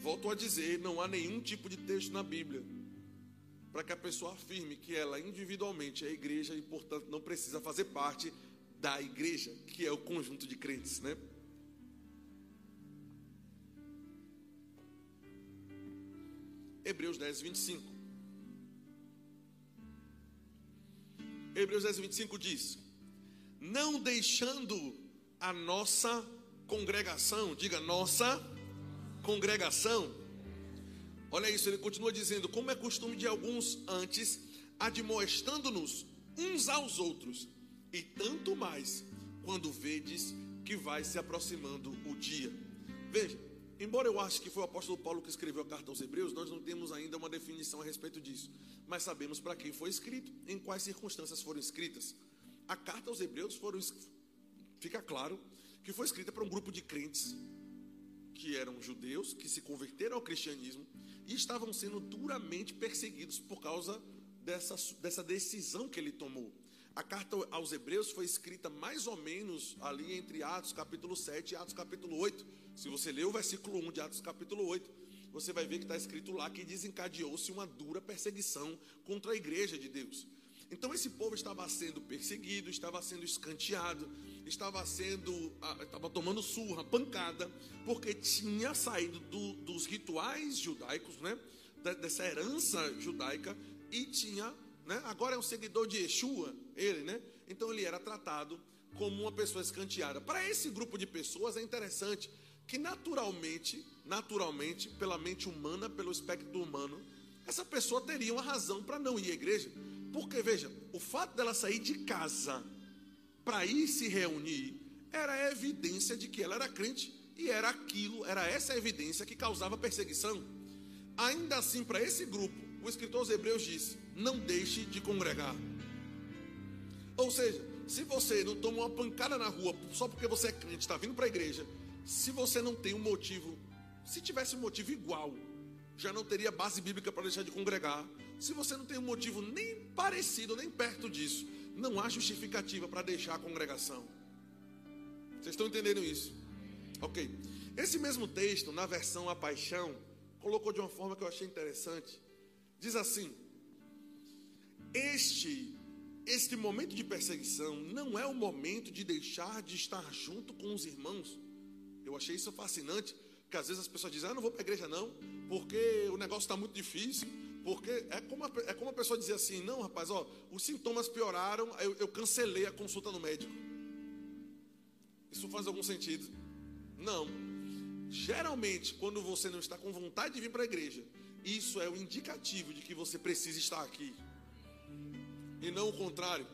Volto a dizer, não há nenhum tipo de texto na Bíblia para que a pessoa afirme que ela individualmente é igreja e, portanto, não precisa fazer parte da igreja, que é o conjunto de crentes, né? Hebreus 10, 25. Hebreus 10, 25 diz: não deixando a nossa congregação, diga nossa congregação. Olha isso, ele continua dizendo: como é costume de alguns antes, admoestando-nos uns aos outros, e tanto mais quando vedes que vai se aproximando o dia. Veja, embora eu ache que foi o apóstolo Paulo que escreveu a carta aos Hebreus, nós não temos ainda uma definição a respeito disso, mas sabemos para quem foi escrito, em quais circunstâncias foram escritas. A carta aos Hebreus foram, fica claro que foi escrita para um grupo de crentes que eram judeus, que se converteram ao cristianismo e estavam sendo duramente perseguidos por causa dessa, dessa decisão que ele tomou. A carta aos Hebreus foi escrita mais ou menos ali entre Atos capítulo 7 e Atos capítulo 8. Se você ler o versículo 1 de Atos capítulo 8, você vai ver que está escrito lá que desencadeou-se uma dura perseguição contra a igreja de Deus. Então esse povo estava sendo perseguido, estava sendo escanteado, estava sendo, ah, estava tomando surra, pancada, porque tinha saído do, dos rituais judaicos, né? Dessa herança judaica e tinha né? Agora é um seguidor de Yeshua, ele, né? Então ele era tratado como uma pessoa escanteada. Para esse grupo de pessoas é interessante que naturalmente, naturalmente, pela mente humana, pelo espectro humano, essa pessoa teria uma razão para não ir à igreja. Porque veja, o fato dela sair de casa para ir se reunir era evidência de que ela era crente e era aquilo, era essa evidência que causava perseguição. Ainda assim, para esse grupo, o escritor aos Hebreus disse: não deixe de congregar. Ou seja, se você não toma uma pancada na rua só porque você é crente, está vindo para a igreja, se você não tem um motivo, se tivesse um motivo igual, já não teria base bíblica para deixar de congregar. Se você não tem um motivo nem parecido, nem perto disso, não há justificativa para deixar a congregação. Vocês estão entendendo isso? Ok. Esse mesmo texto, na versão A Paixão, colocou de uma forma que eu achei interessante. Diz assim: este este momento de perseguição não é o momento de deixar de estar junto com os irmãos. Eu achei isso fascinante, que às vezes as pessoas dizem: "Ah, não vou para a igreja não, porque o negócio está muito difícil". Porque é como, a, é como a pessoa dizer assim: "Não, rapaz, ó, os sintomas pioraram, eu, eu cancelei a consulta no médico". Isso faz algum sentido? Não. Geralmente, quando você não está com vontade de vir para a igreja, isso é o indicativo de que você precisa estar aqui e não o contrário.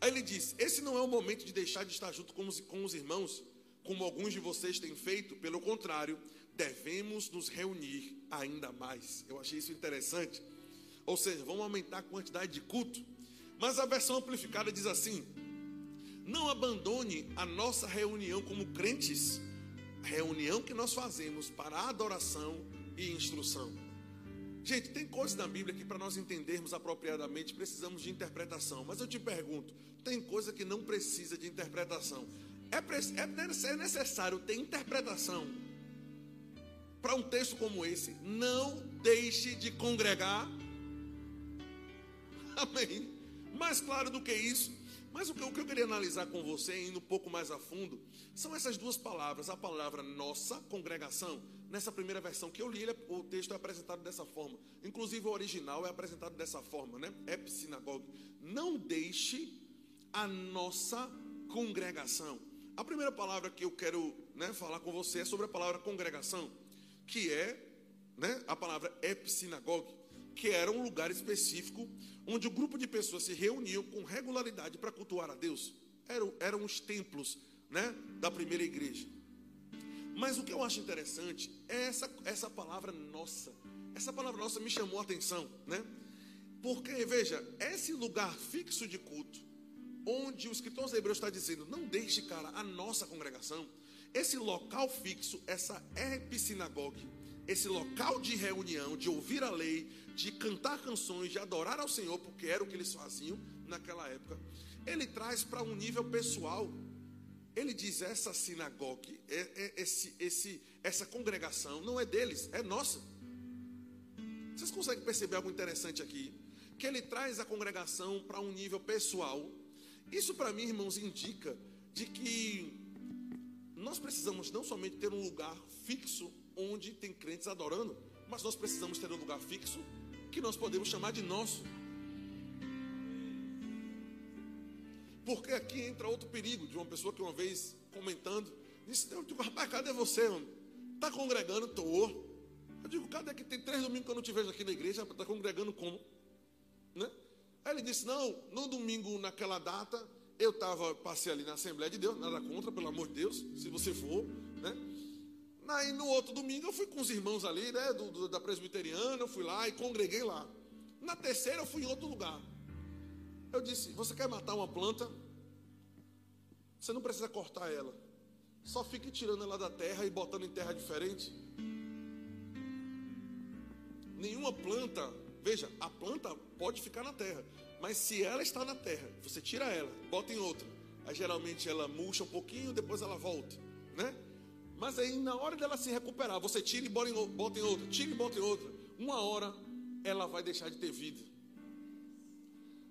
Aí ele diz: Esse não é o momento de deixar de estar junto com os, com os irmãos, como alguns de vocês têm feito, pelo contrário, devemos nos reunir ainda mais. Eu achei isso interessante. Ou seja, vamos aumentar a quantidade de culto. Mas a versão amplificada diz assim: Não abandone a nossa reunião como crentes, reunião que nós fazemos para adoração e instrução. Gente, tem coisas na Bíblia que para nós entendermos apropriadamente precisamos de interpretação. Mas eu te pergunto, tem coisa que não precisa de interpretação. É, é, é necessário ter interpretação para um texto como esse. Não deixe de congregar. Amém. Mais claro do que isso. Mas o que, eu queria analisar com você, indo um pouco mais a fundo, são essas duas palavras. A palavra nossa congregação nessa primeira versão que eu li, é, o texto é apresentado dessa forma. Inclusive o original é apresentado dessa forma, né? Epsinagogue. Não deixe a nossa congregação. A primeira palavra que eu quero né, falar com você é sobre a palavra congregação, que é né, a palavra epsinagogue, que era um lugar específico onde o grupo de pessoas se reuniam com regularidade para cultuar a Deus. Eram, eram os templos né, da primeira igreja. Mas o que eu acho interessante é essa, essa palavra nossa. Essa palavra nossa me chamou a atenção, né? Porque, veja, esse lugar fixo de culto, onde o escritor aos Hebreus está dizendo, não deixe, cara, a nossa congregação, esse local fixo, essa epsinagogue, esse local de reunião, de ouvir a lei, de cantar canções, de adorar ao Senhor, porque era o que eles faziam naquela época, ele traz para um nível pessoal ele diz: essa sinagoga, é, é, esse, esse, essa congregação não é deles, é nossa. Vocês conseguem perceber algo interessante aqui? Que ele traz a congregação para um nível pessoal. Isso, para mim, irmãos, indica de que nós precisamos não somente ter um lugar fixo onde tem crentes adorando, mas nós precisamos ter um lugar fixo que nós podemos chamar de nosso. Porque aqui entra outro perigo de uma pessoa que uma vez comentando Disse, eu digo, rapaz, cadê você? Está congregando? Tô. Eu digo, cadê que tem três domingos que eu não te vejo aqui na igreja? Está congregando como? Né? Aí ele disse, não, no domingo, naquela data, eu tava, passei ali na Assembleia de Deus, nada contra, pelo amor de Deus, se você for, né? Aí no outro domingo eu fui com os irmãos ali, né, do, do, da presbiteriana, eu fui lá e congreguei lá. Na terceira eu fui em outro lugar. Eu disse: Você quer matar uma planta? Você não precisa cortar ela. Só fique tirando ela da terra e botando em terra diferente. Nenhuma planta, veja, a planta pode ficar na terra, mas se ela está na terra, você tira ela, bota em outra. Aí geralmente ela murcha um pouquinho, depois ela volta, né? Mas aí na hora dela se recuperar, você tira e bota em, bota em outra, tira e bota em outra. Uma hora ela vai deixar de ter vida.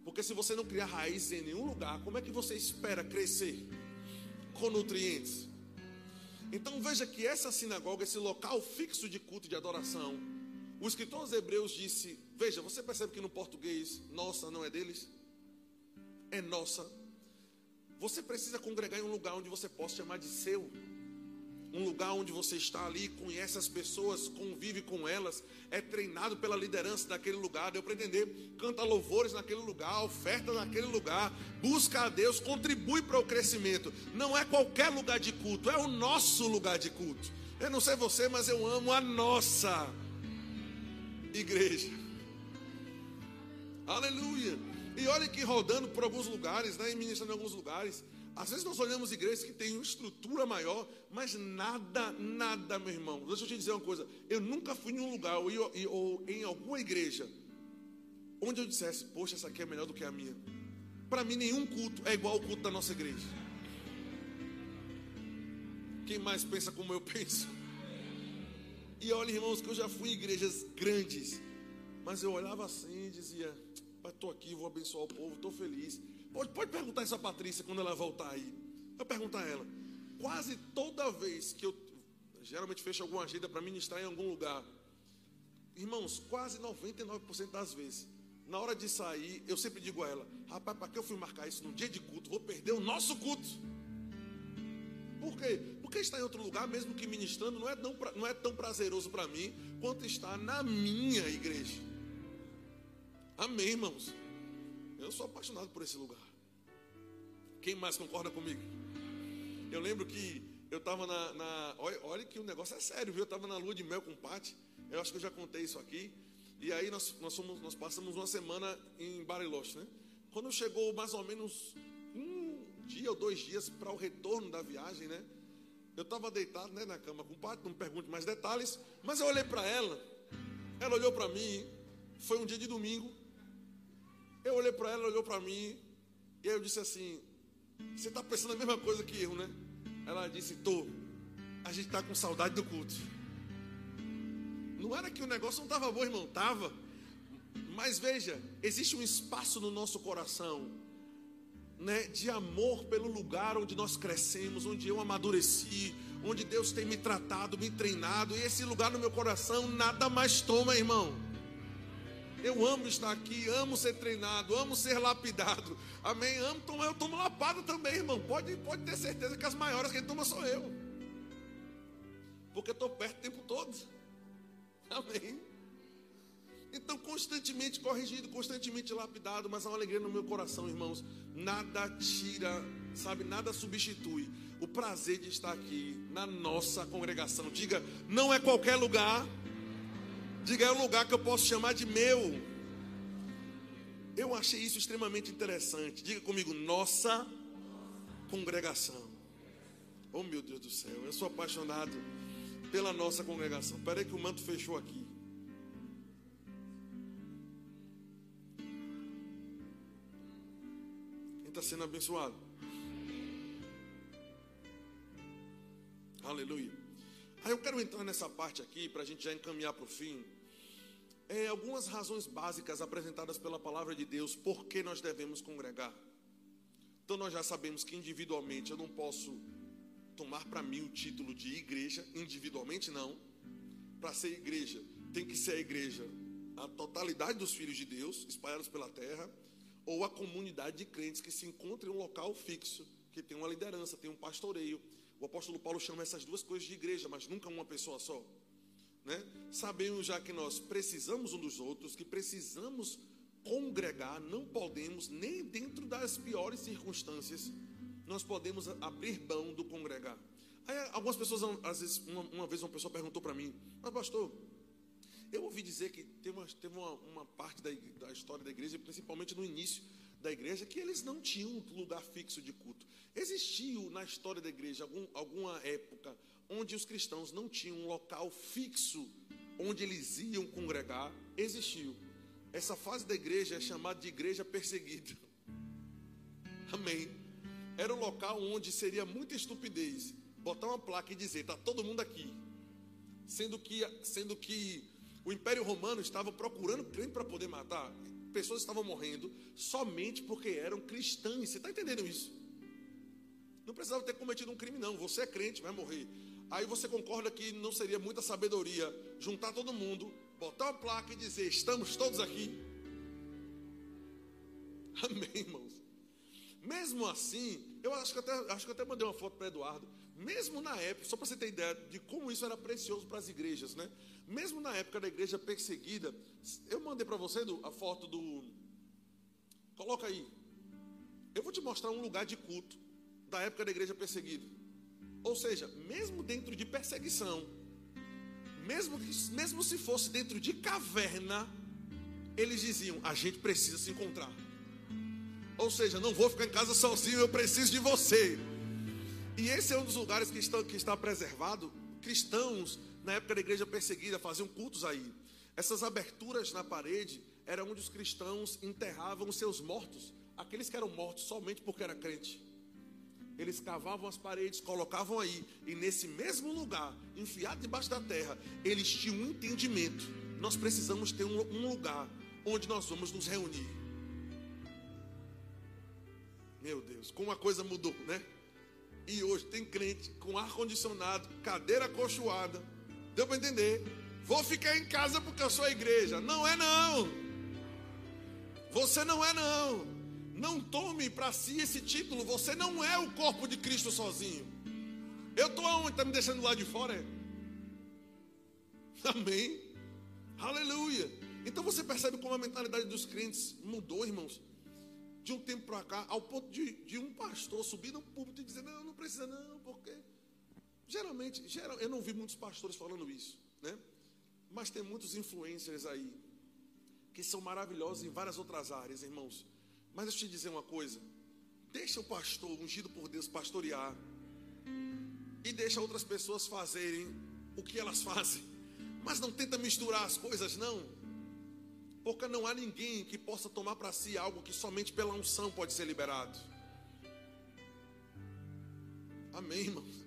Porque se você não criar raízes em nenhum lugar, como é que você espera crescer com nutrientes? Então veja que essa sinagoga, esse local fixo de culto e de adoração, o escritor aos Hebreus disse: Veja, você percebe que no português, nossa não é deles? É nossa. Você precisa congregar em um lugar onde você possa chamar de seu um lugar onde você está ali, conhece as pessoas, convive com elas, é treinado pela liderança daquele lugar, deu para entender, canta louvores naquele lugar, oferta naquele lugar, busca a Deus, contribui para o crescimento. Não é qualquer lugar de culto, é o nosso lugar de culto. Eu não sei você, mas eu amo a nossa igreja. Aleluia. E olha que rodando por alguns lugares, né, e ministrando em alguns lugares, às vezes nós olhamos igrejas que têm uma estrutura maior, mas nada, nada, meu irmão. Deixa eu te dizer uma coisa. Eu nunca fui em um lugar ou, ou em alguma igreja onde eu dissesse, poxa, essa aqui é melhor do que a minha. Para mim, nenhum culto é igual ao culto da nossa igreja. Quem mais pensa como eu penso? E olha, irmãos, que eu já fui em igrejas grandes, mas eu olhava assim e dizia: estou aqui, vou abençoar o povo, estou feliz. Pode, pode perguntar isso a Patrícia quando ela voltar aí. Eu perguntar a ela. Quase toda vez que eu geralmente fecho alguma agenda para ministrar em algum lugar, irmãos, quase 99% das vezes, na hora de sair, eu sempre digo a ela: rapaz, para que eu fui marcar isso num dia de culto? Vou perder o nosso culto. Por quê? Porque estar em outro lugar, mesmo que ministrando, não é tão, não é tão prazeroso para mim quanto estar na minha igreja. Amém, irmãos? Eu sou apaixonado por esse lugar. Quem mais concorda comigo? Eu lembro que eu estava na, na. olha, que o negócio é sério, viu? Eu estava na lua de mel com o Pati. Eu acho que eu já contei isso aqui. E aí nós, nós, fomos, nós passamos uma semana em Bariloche, né? Quando chegou mais ou menos um dia ou dois dias para o retorno da viagem, né? Eu estava deitado né, na cama com o Pati, não me pergunte mais detalhes, mas eu olhei para ela, ela olhou para mim, foi um dia de domingo, eu olhei para ela, ela olhou para mim, e eu disse assim: Você está pensando a mesma coisa que eu, né? Ela disse: Tô. A gente está com saudade do culto. Não era que o negócio não estava bom, irmão, estava. Mas veja, existe um espaço no nosso coração, né, de amor pelo lugar onde nós crescemos, onde eu amadureci, onde Deus tem me tratado, me treinado, e esse lugar no meu coração nada mais toma, irmão. Eu amo estar aqui, amo ser treinado, amo ser lapidado. Amém? Amo tomar, eu tomo lapada também, irmão. Pode, pode ter certeza que as maiores que ele toma sou eu. Porque estou perto o tempo todo. Amém? Então, constantemente corrigido, constantemente lapidado, mas há uma alegria no meu coração, irmãos. Nada tira, sabe, nada substitui o prazer de estar aqui na nossa congregação. Diga, não é qualquer lugar Diga, é um lugar que eu posso chamar de meu. Eu achei isso extremamente interessante. Diga comigo, nossa congregação. Oh meu Deus do céu, eu sou apaixonado pela nossa congregação. Espera que o manto fechou aqui. Quem está sendo abençoado? Aleluia. Aí eu quero entrar nessa parte aqui para a gente já encaminhar para o fim. É, algumas razões básicas apresentadas pela palavra de Deus por que nós devemos congregar. Então nós já sabemos que individualmente eu não posso tomar para mim o título de igreja, individualmente não. Para ser igreja, tem que ser a igreja, a totalidade dos filhos de Deus espalhados pela terra, ou a comunidade de crentes que se encontra em um local fixo, que tem uma liderança, tem um pastoreio, O apóstolo Paulo chama essas duas coisas de igreja, mas nunca uma pessoa só. Né? Sabemos já que nós precisamos um dos outros, que precisamos congregar, não podemos, nem dentro das piores circunstâncias, nós podemos abrir mão do congregar. Aí, algumas pessoas, às vezes, uma, uma vez uma pessoa perguntou para mim, mas pastor, eu ouvi dizer que teve uma, teve uma, uma parte da, da, história da igreja, principalmente no início da igreja, que eles não tinham um lugar fixo de culto. Existiu na história da igreja algum, alguma época onde os cristãos não tinham um local fixo onde eles iam congregar? Existiu. Essa fase da igreja é chamada de igreja perseguida. Amém. Era um local onde seria muita estupidez botar uma placa e dizer: está todo mundo aqui. Sendo que, sendo que o Império Romano estava procurando crente para poder matar. Pessoas estavam morrendo somente porque eram cristãs. Você está entendendo isso? Não precisava ter cometido um crime, não. Você é crente, vai morrer. Aí você concorda que não seria muita sabedoria juntar todo mundo, botar uma placa e dizer: estamos todos aqui. Amém, irmãos. Mesmo assim, eu acho que até, acho que até mandei uma foto para Eduardo. Mesmo na época, só para você ter ideia de como isso era precioso para as igrejas, né? Mesmo na época da igreja perseguida, eu mandei para você a foto do. Coloca aí. Eu vou te mostrar um lugar de culto da época da igreja perseguida. Ou seja, mesmo dentro de perseguição, mesmo, mesmo se fosse dentro de caverna, eles diziam: a gente precisa se encontrar. Ou seja, não vou ficar em casa sozinho, eu preciso de você. E esse é um dos lugares que está, que está preservado. Cristãos, na época da igreja perseguida, faziam cultos aí. Essas aberturas na parede eram onde os cristãos enterravam os seus mortos, aqueles que eram mortos somente porque era crente. Eles cavavam as paredes, colocavam aí, e nesse mesmo lugar, enfiado debaixo da terra, eles tinham um entendimento. Nós precisamos ter um, um lugar onde nós vamos nos reunir. Meu Deus, como a coisa mudou, né? E hoje tem crente com ar-condicionado, cadeira acolchoada. Deu para entender? Vou ficar em casa porque eu sou a igreja. Não é não. Você não é não. Não tome para si esse título. Você não é o corpo de Cristo sozinho. Eu estou aonde? Está me deixando lá de fora? Amém. Aleluia. Então você percebe como a mentalidade dos crentes mudou, irmãos de um tempo para cá, ao ponto de, de, um pastor subir no púlpito e dizer: Não, não precisa, não, porque. Geralmente, geral, eu não vi muitos pastores falando isso, né? Mas tem muitos influencers aí, que são maravilhosos em várias outras áreas, irmãos. Mas deixa eu te dizer uma coisa: deixa o pastor, ungido por Deus, pastorear, e deixa outras pessoas fazerem o que elas fazem, mas não tenta misturar as coisas, não. Porque não há ninguém que possa tomar para si algo que somente pela unção pode ser liberado. Amém, irmãos?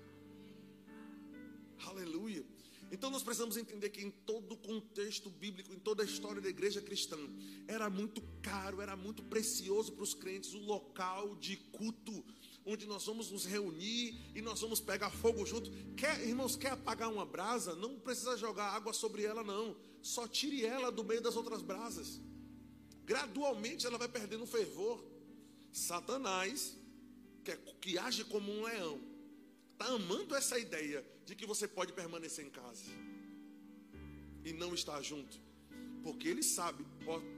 Aleluia. Então nós precisamos entender que em todo o contexto bíblico, em toda a história da igreja cristã, era muito caro, era muito precioso para os crentes o local de culto, onde nós vamos nos reunir e nós vamos pegar fogo junto. Quer, irmãos, quer apagar uma brasa? Não precisa jogar água sobre ela, não só tire ela do meio das outras brasas. Gradualmente ela vai perdendo fervor. Satanás, que, é, que age como um leão, está amando essa ideia de que você pode permanecer em casa e não estar junto, porque ele sabe,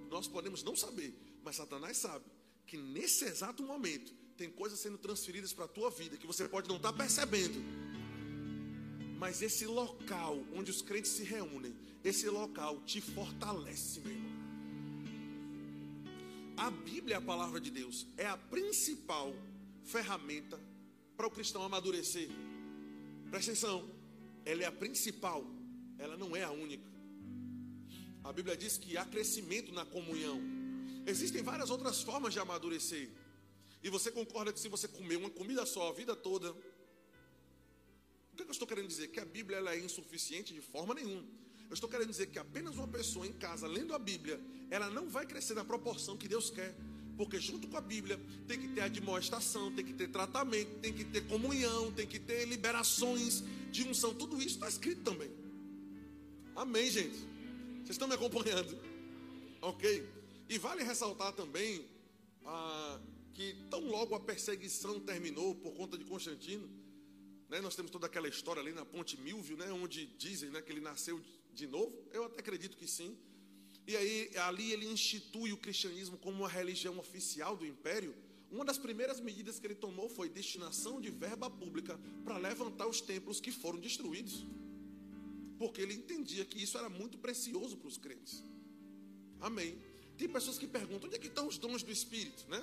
nós podemos não saber, mas Satanás sabe que nesse exato momento tem coisas sendo transferidas para a tua vida que você pode não estar tá percebendo. Mas esse local onde os crentes se reúnem esse local te fortalece, meu irmão. A Bíblia, a palavra de Deus, é a principal ferramenta para o cristão amadurecer. Presta atenção, ela é a principal, ela não é a única. A Bíblia diz que há crescimento na comunhão. Existem várias outras formas de amadurecer. E você concorda que se você comer uma comida só a vida toda, o que, é eu estou querendo dizer? Que a Bíblia ela é insuficiente de forma nenhuma. Eu estou querendo dizer que apenas uma pessoa em casa lendo a Bíblia, ela não vai crescer na proporção que Deus quer. Porque junto com a Bíblia tem que ter admoestação, tem que ter tratamento, tem que ter comunhão, tem que ter liberações de unção. Tudo isso está escrito também. Amém, gente? Vocês estão me acompanhando? Ok? E vale ressaltar também ah, que tão logo a perseguição terminou por conta de Constantino, Né? Nós temos toda aquela história ali na Ponte Milvio, né? onde dizem né, que ele nasceu de novo. Eu até acredito que sim. E aí, ali ele institui o cristianismo como uma religião oficial do império. Uma das primeiras medidas que ele tomou foi destinação de verba pública para levantar os templos que foram destruídos. Porque ele entendia que isso era muito precioso para os crentes. Amém. Tem pessoas que perguntam: onde é que estão os dons do Espírito, né?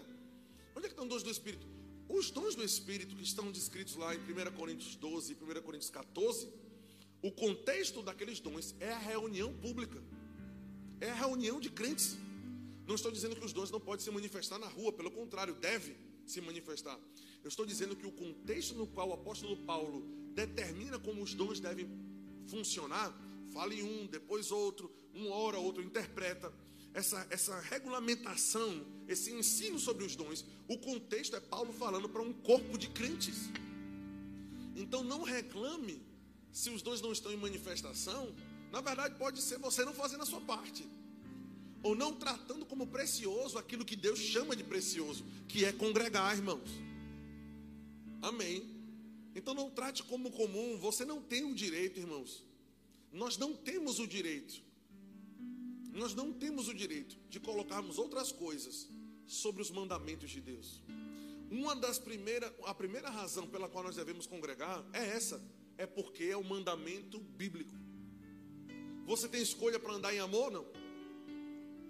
Onde é que estão os dons do Espírito? Os dons do Espírito que estão descritos lá em 1 Coríntios 12 e 1 Coríntios 14, o contexto daqueles dons é a reunião pública, é a reunião de crentes. Não estou dizendo que os dons não podem se manifestar na rua, pelo contrário, deve se manifestar. Eu estou dizendo que o contexto no qual o apóstolo Paulo determina como os dons devem funcionar, fale um, depois outro, um ora, outro interpreta essa, essa regulamentação, esse ensino sobre os dons, o contexto é Paulo falando para um corpo de crentes. Então não reclame se os dons não estão em manifestação. Na verdade, pode ser você não fazendo a sua parte. Ou não tratando como precioso aquilo que Deus chama de precioso, que é congregar, irmãos. Amém. Então não trate como comum, você não tem o direito, irmãos. Nós não temos o direito nós não temos o direito de colocarmos outras coisas sobre os mandamentos de Deus. Uma das primeiras, a primeira razão pela qual nós devemos congregar é essa, é porque é o mandamento bíblico. Você tem escolha para andar em amor não?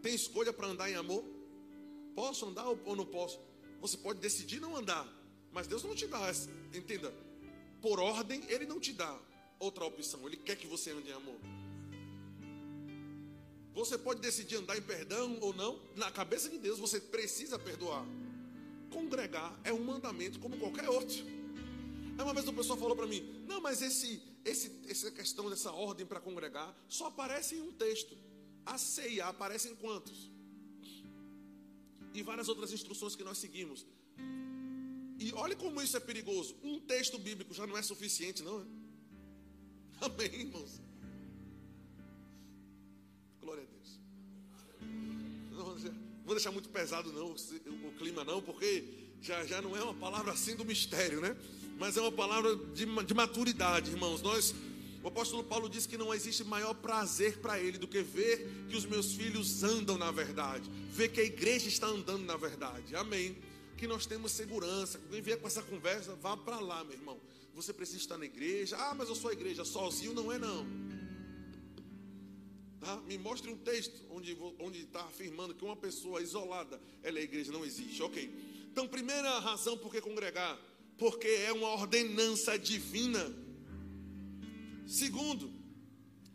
Tem escolha para andar em amor? Posso andar ou não posso? Você pode decidir não andar, mas Deus não te dá, entenda. Por ordem, ele não te dá outra opção. Ele quer que você ande em amor. Você pode decidir andar em perdão ou não. Na cabeça de Deus, você precisa perdoar. Congregar é um mandamento como qualquer outro. Aí uma vez uma pessoa falou para mim: Não, mas esse, esse, essa questão dessa ordem para congregar só aparece em um texto. A ceia aparece em quantos? E várias outras instruções que nós seguimos. E olhe como isso é perigoso. Um texto bíblico já não é suficiente, não é? Amém, irmãos? Glória a Deus. Não vou deixar muito pesado não o, clima não, porque já, já não é uma palavra assim do mistério, né? Mas é uma palavra de, de maturidade, irmãos. Nós, o apóstolo Paulo diz que não existe maior prazer para ele do que ver que os meus filhos andam na verdade, ver que a igreja está andando na verdade. Amém. Que nós temos segurança. Quem vier com essa conversa, vá para lá, meu irmão. Você precisa estar na igreja. Ah, mas eu sou a igreja sozinho, não é não. Tá? Me mostre um texto onde onde está afirmando que uma pessoa isolada ela é a igreja não existe. Ok. Então, primeira razão por que congregar, porque é uma ordenança divina. Segundo,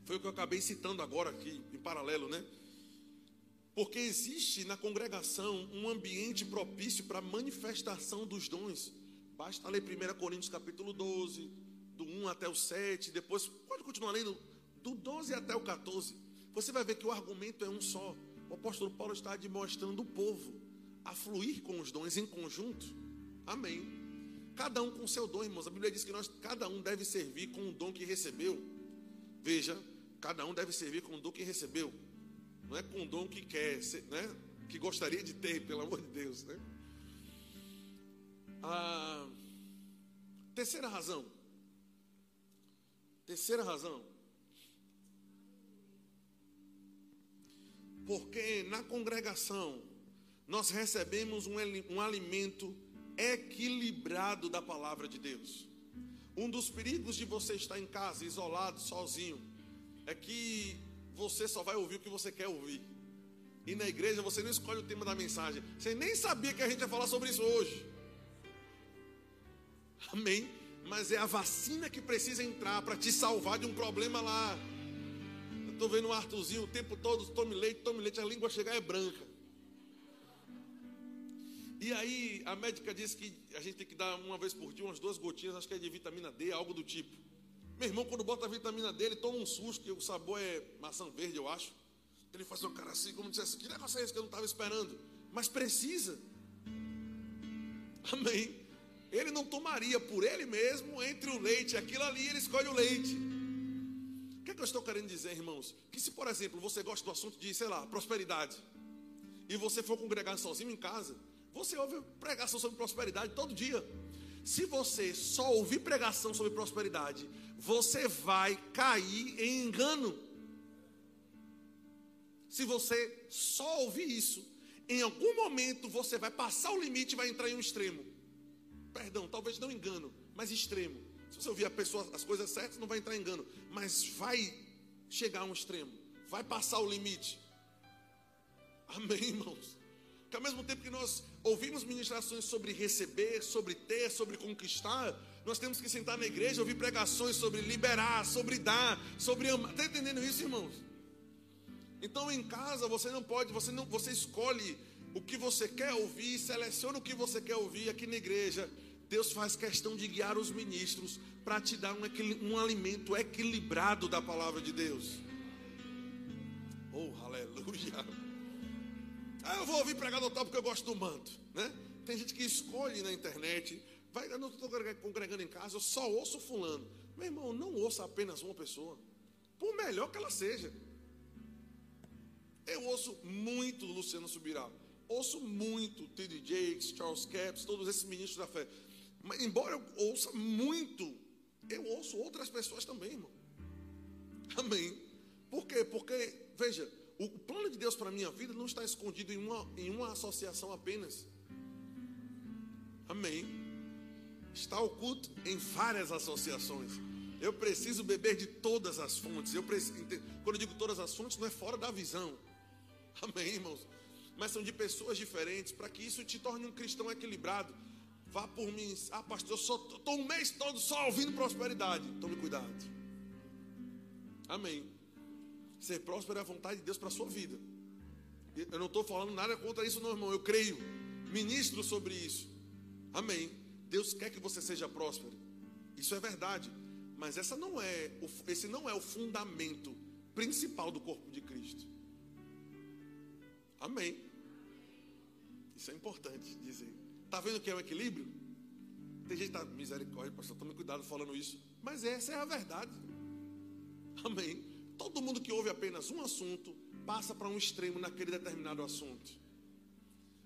foi o que eu acabei citando agora aqui em paralelo, né? Porque existe na congregação um ambiente propício para a manifestação dos dons. Basta ler 1 Coríntios capítulo 12, do 1 até o 7, depois pode continuar lendo do 12 até o 14 você vai ver que o argumento é um só. O apóstolo Paulo está demonstrando o povo a fluir com os dons em conjunto. Amém. Cada um com seu dom, irmãos. A Bíblia diz que nós, cada um deve servir com o dom que recebeu. Veja, cada um deve servir com o dom que recebeu. Não é com o dom que quer, né? Que gostaria de ter, pelo amor de Deus, né? A terceira razão. Terceira razão. porque na congregação nós recebemos um, um alimento equilibrado da palavra de Deus. Um dos perigos de você estar em casa, isolado, sozinho, é que você só vai ouvir o que você quer ouvir. E na igreja você não escolhe o tema da mensagem. Você nem sabia que a gente ia falar sobre isso hoje. Amém? Mas é a vacina que precisa entrar para te salvar de um problema lá. Estou vendo o Arthurzinho o tempo todo, tome leite, tome leite, a língua chegar é branca. E aí a médica disse que a gente tem que dar uma vez por dia umas duas gotinhas, acho que é de vitamina D, algo do tipo. Meu irmão, quando bota a vitamina D, ele toma um susto, que o sabor é maçã verde, eu acho. Ele faz uma cara assim, como dissesse, que negócio é esse que eu não estava esperando? Mas precisa. Amém. Ele não tomaria por ele mesmo entre o leite, aquilo ali, ele escolhe o leite que, é que eu estou querendo dizer, irmãos? Que se, por exemplo, você gosta do assunto de, sei lá, prosperidade, e você for congregar sozinho em casa, você ouve pregação sobre prosperidade todo dia. se você só ouvir pregação sobre prosperidade, você vai cair em engano. Se você só ouvir isso, em algum momento você vai passar o limite e vai entrar em um extremo. Perdão, talvez não engano, mas extremo. Se você ouvir a pessoa, as coisas certas, não vai entrar em engano, mas vai chegar a um extremo, vai passar o limite. Amém, irmãos? Que ao mesmo tempo que nós ouvimos ministrações sobre receber, sobre ter, sobre conquistar, nós temos que sentar na igreja e ouvir pregações sobre liberar, sobre dar, sobre amar. Está entendendo isso, irmãos? Então em casa você não pode, você não, você escolhe o que você quer ouvir, seleciona o que você quer ouvir aqui na igreja. Deus faz questão de guiar os ministros para te dar um, um alimento equilibrado da palavra de Deus. Oh, aleluia. Ah, eu vou ouvir pregador tal porque eu gosto do manto, né? Tem gente que escolhe na internet, vai, eu não estou congregando em casa, eu só ouço fulano. Meu irmão, não ouça apenas uma pessoa, por melhor que ela seja. Eu ouço muito Luciano Subirá, ouço muito T.D. Jakes, Charles Capps, todos esses ministros da fé. Mas, embora eu ouça muito, eu ouço outras pessoas também, irmão. Amém. Por quê? Porque, veja, o plano de Deus para a minha vida não está escondido em uma, em uma associação apenas. Amém. Está oculto em várias associações. Eu preciso beber de todas as fontes. Eu preciso, quando eu digo todas as fontes, não é fora da visão. Amém, irmãos? Mas são de pessoas diferentes, para que isso te torne um cristão equilibrado. Vá por mim. Ah, pastor, eu estou um mês todo só ouvindo prosperidade. Tome cuidado. Amém. Ser próspero é a vontade de Deus para a sua vida. Eu não estou falando nada contra isso, não, irmão. Eu creio. Ministro sobre isso. Amém. Deus quer que você seja próspero. Isso é verdade. Mas essa não é, esse não é o fundamento principal do corpo de Cristo. Amém. Isso é importante dizer. Está vendo que é o equilíbrio? Tem gente que está, misericórdia, pastor, tome cuidado falando isso. Mas essa é a verdade. Amém. Todo mundo que ouve apenas um assunto passa para um extremo naquele determinado assunto.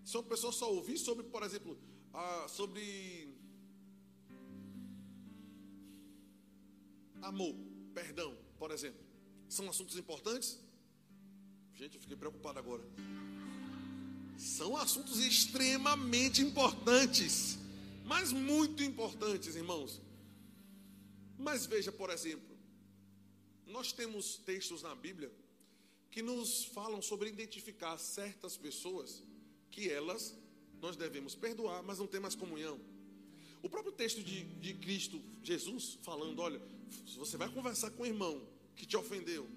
Se uma pessoa só ouvir sobre, por exemplo, ah, sobre amor, perdão, por exemplo, são assuntos importantes? Gente, eu fiquei preocupado agora. São assuntos extremamente importantes, mas muito importantes, irmãos. Mas veja, por exemplo, nós temos textos na Bíblia que nos falam sobre identificar certas pessoas que elas nós devemos perdoar, mas não tem mais comunhão. O próprio texto de, de Cristo, Jesus, falando: olha, você vai conversar com o irmão que te ofendeu,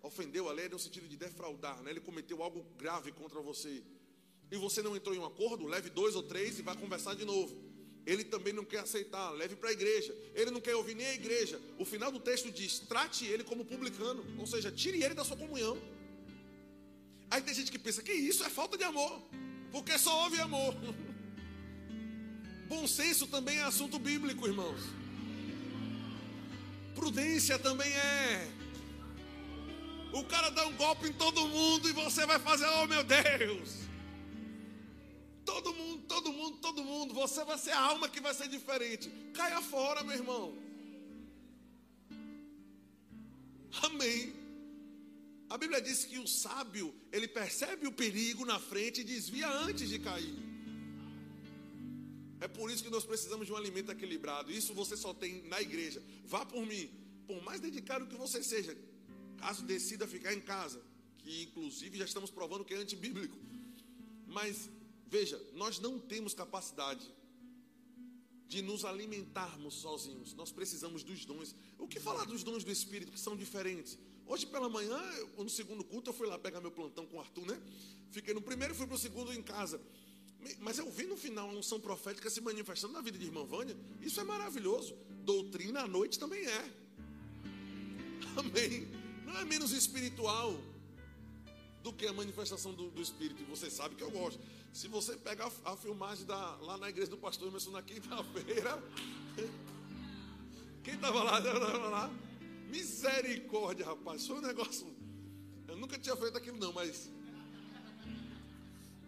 ofendeu a lei no sentido de defraudar, né? ele cometeu algo grave contra você e você não entrou em um acordo, leve dois ou três e vá conversar de novo. Ele também não quer aceitar, leve para a igreja. Ele não quer ouvir nem a igreja. O final do texto diz: trate ele como publicano, ou seja, tire ele da sua comunhão. Aí tem gente que pensa que isso é falta de amor, porque só houve amor. Bom senso também é assunto bíblico, irmãos. Prudência também é. O cara dá um golpe em todo mundo e você vai fazer, oh meu Deus. Todo mundo, todo mundo, todo mundo. Você vai ser a alma que vai ser diferente. Caia fora, meu irmão. Amém. A Bíblia diz que o sábio, ele percebe o perigo na frente e desvia antes de cair. É por isso que nós precisamos de um alimento equilibrado. Isso você só tem na igreja. Vá por mim. Por mais dedicado que você seja, caso decida ficar em casa, que inclusive já estamos provando que é antibíblico. Mas Veja, nós não temos capacidade de nos alimentarmos sozinhos. Nós precisamos dos dons. O que falar dos dons do Espírito que são diferentes? Hoje pela manhã, no segundo culto, eu fui lá pegar meu plantão com o Arthur, né? Fiquei no primeiro e fui para o segundo em casa. Mas eu vi no final a unção profética se manifestando na vida de irmã Vânia. Isso é maravilhoso. Doutrina à noite também é. Amém. Não é menos espiritual do que a manifestação do, do Espírito. E você sabe que eu gosto. Se você pegar a, filmagem da, lá na igreja do pastor Emerson na quinta-feira, quem estava lá, lá? Misericórdia, rapaz. Foi um negócio. Eu nunca tinha feito aquilo, não, mas.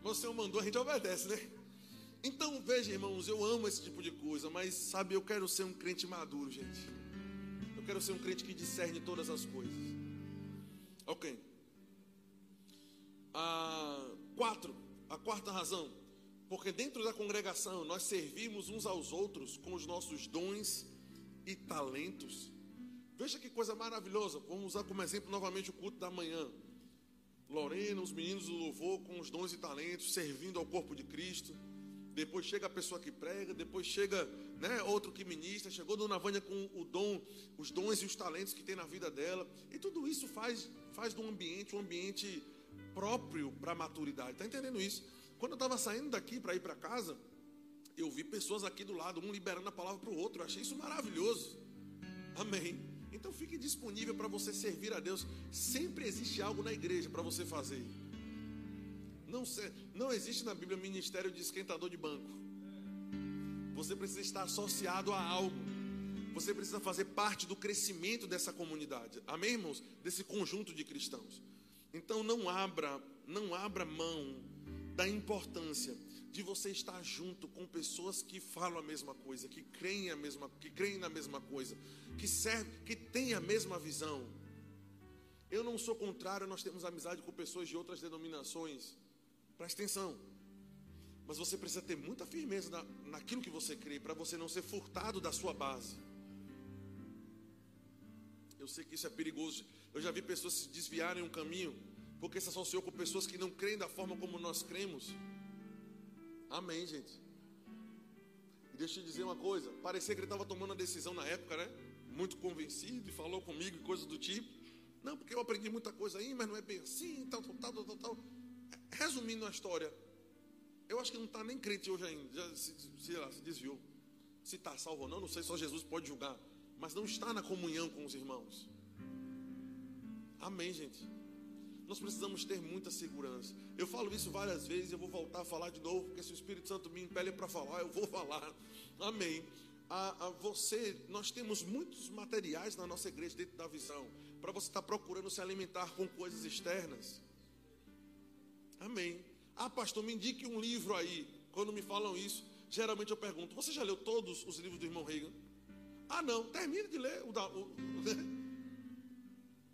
O Senhor mandou, a gente obedece, né? Então, veja, irmãos, eu amo esse tipo de coisa, mas sabe, eu quero ser um crente maduro, gente. Eu quero ser um crente que discerne todas as coisas. Ok. A quatro, a quarta razão, porque dentro da congregação nós servimos uns aos outros com os nossos dons e talentos. Veja que coisa maravilhosa. Vamos usar como exemplo novamente o culto da manhã. Lorena, os meninos do louvor com os dons e talentos, servindo ao corpo de Cristo. Depois chega a pessoa que prega, depois chega né, outro que ministra, chegou Dona Vânia com o dom, os dons e os talentos que tem na vida dela. E tudo isso faz, faz do ambiente um ambiente próprio para a maturidade. Está entendendo isso? Quando eu estava saindo daqui para ir para casa, eu vi pessoas aqui do lado, um liberando a palavra para o outro. Eu achei isso maravilhoso. Amém. Então fique disponível para você servir a Deus. Sempre existe algo na igreja para você fazer. Não, não existe na Bíblia ministério de esquentador de banco. Você precisa estar associado a algo. Você precisa fazer parte do crescimento dessa comunidade. Amém, irmãos? Desse conjunto de cristãos. Então não abra, não abra mão da importância de você estar junto com pessoas que falam a mesma coisa, que creem a mesma, que creem na mesma coisa, que servem, que têm a mesma visão. Eu não sou contrário, nós temos amizade com pessoas de outras denominações. Preste atenção. Mas você precisa ter muita firmeza na, naquilo que você crê, para você não ser furtado da sua base. Eu sei que isso é perigoso. Eu já vi pessoas se desviarem um caminho, porque se associou com pessoas que não creem da forma como nós cremos. Amém, gente. E deixa eu te dizer uma coisa: parecia que ele estava tomando a decisão na época, né? Muito convencido e falou comigo e coisas do tipo. Não, porque eu aprendi muita coisa aí, mas não é bem assim, tal, tal, tal, tal, tal. Resumindo a história, eu acho que não está nem crente hoje ainda, já se, se, lá, se desviou. Se está salvo ou não, não sei, só Jesus pode julgar. Mas não está na comunhão com os irmãos. Amém, gente. Nós precisamos ter muita segurança. Eu falo isso várias vezes, eu vou voltar a falar de novo, porque se o Espírito Santo me impele para falar, eu vou falar. Amém. A, a, você, nós temos muitos materiais na nossa igreja dentro da visão, para você estar tá procurando se alimentar com coisas externas. Amém. Ah, pastor, me indique um livro aí. Quando me falam isso, geralmente eu pergunto: Você já leu todos os livros do irmão Reagan? Ah, não. Termine de ler o. O,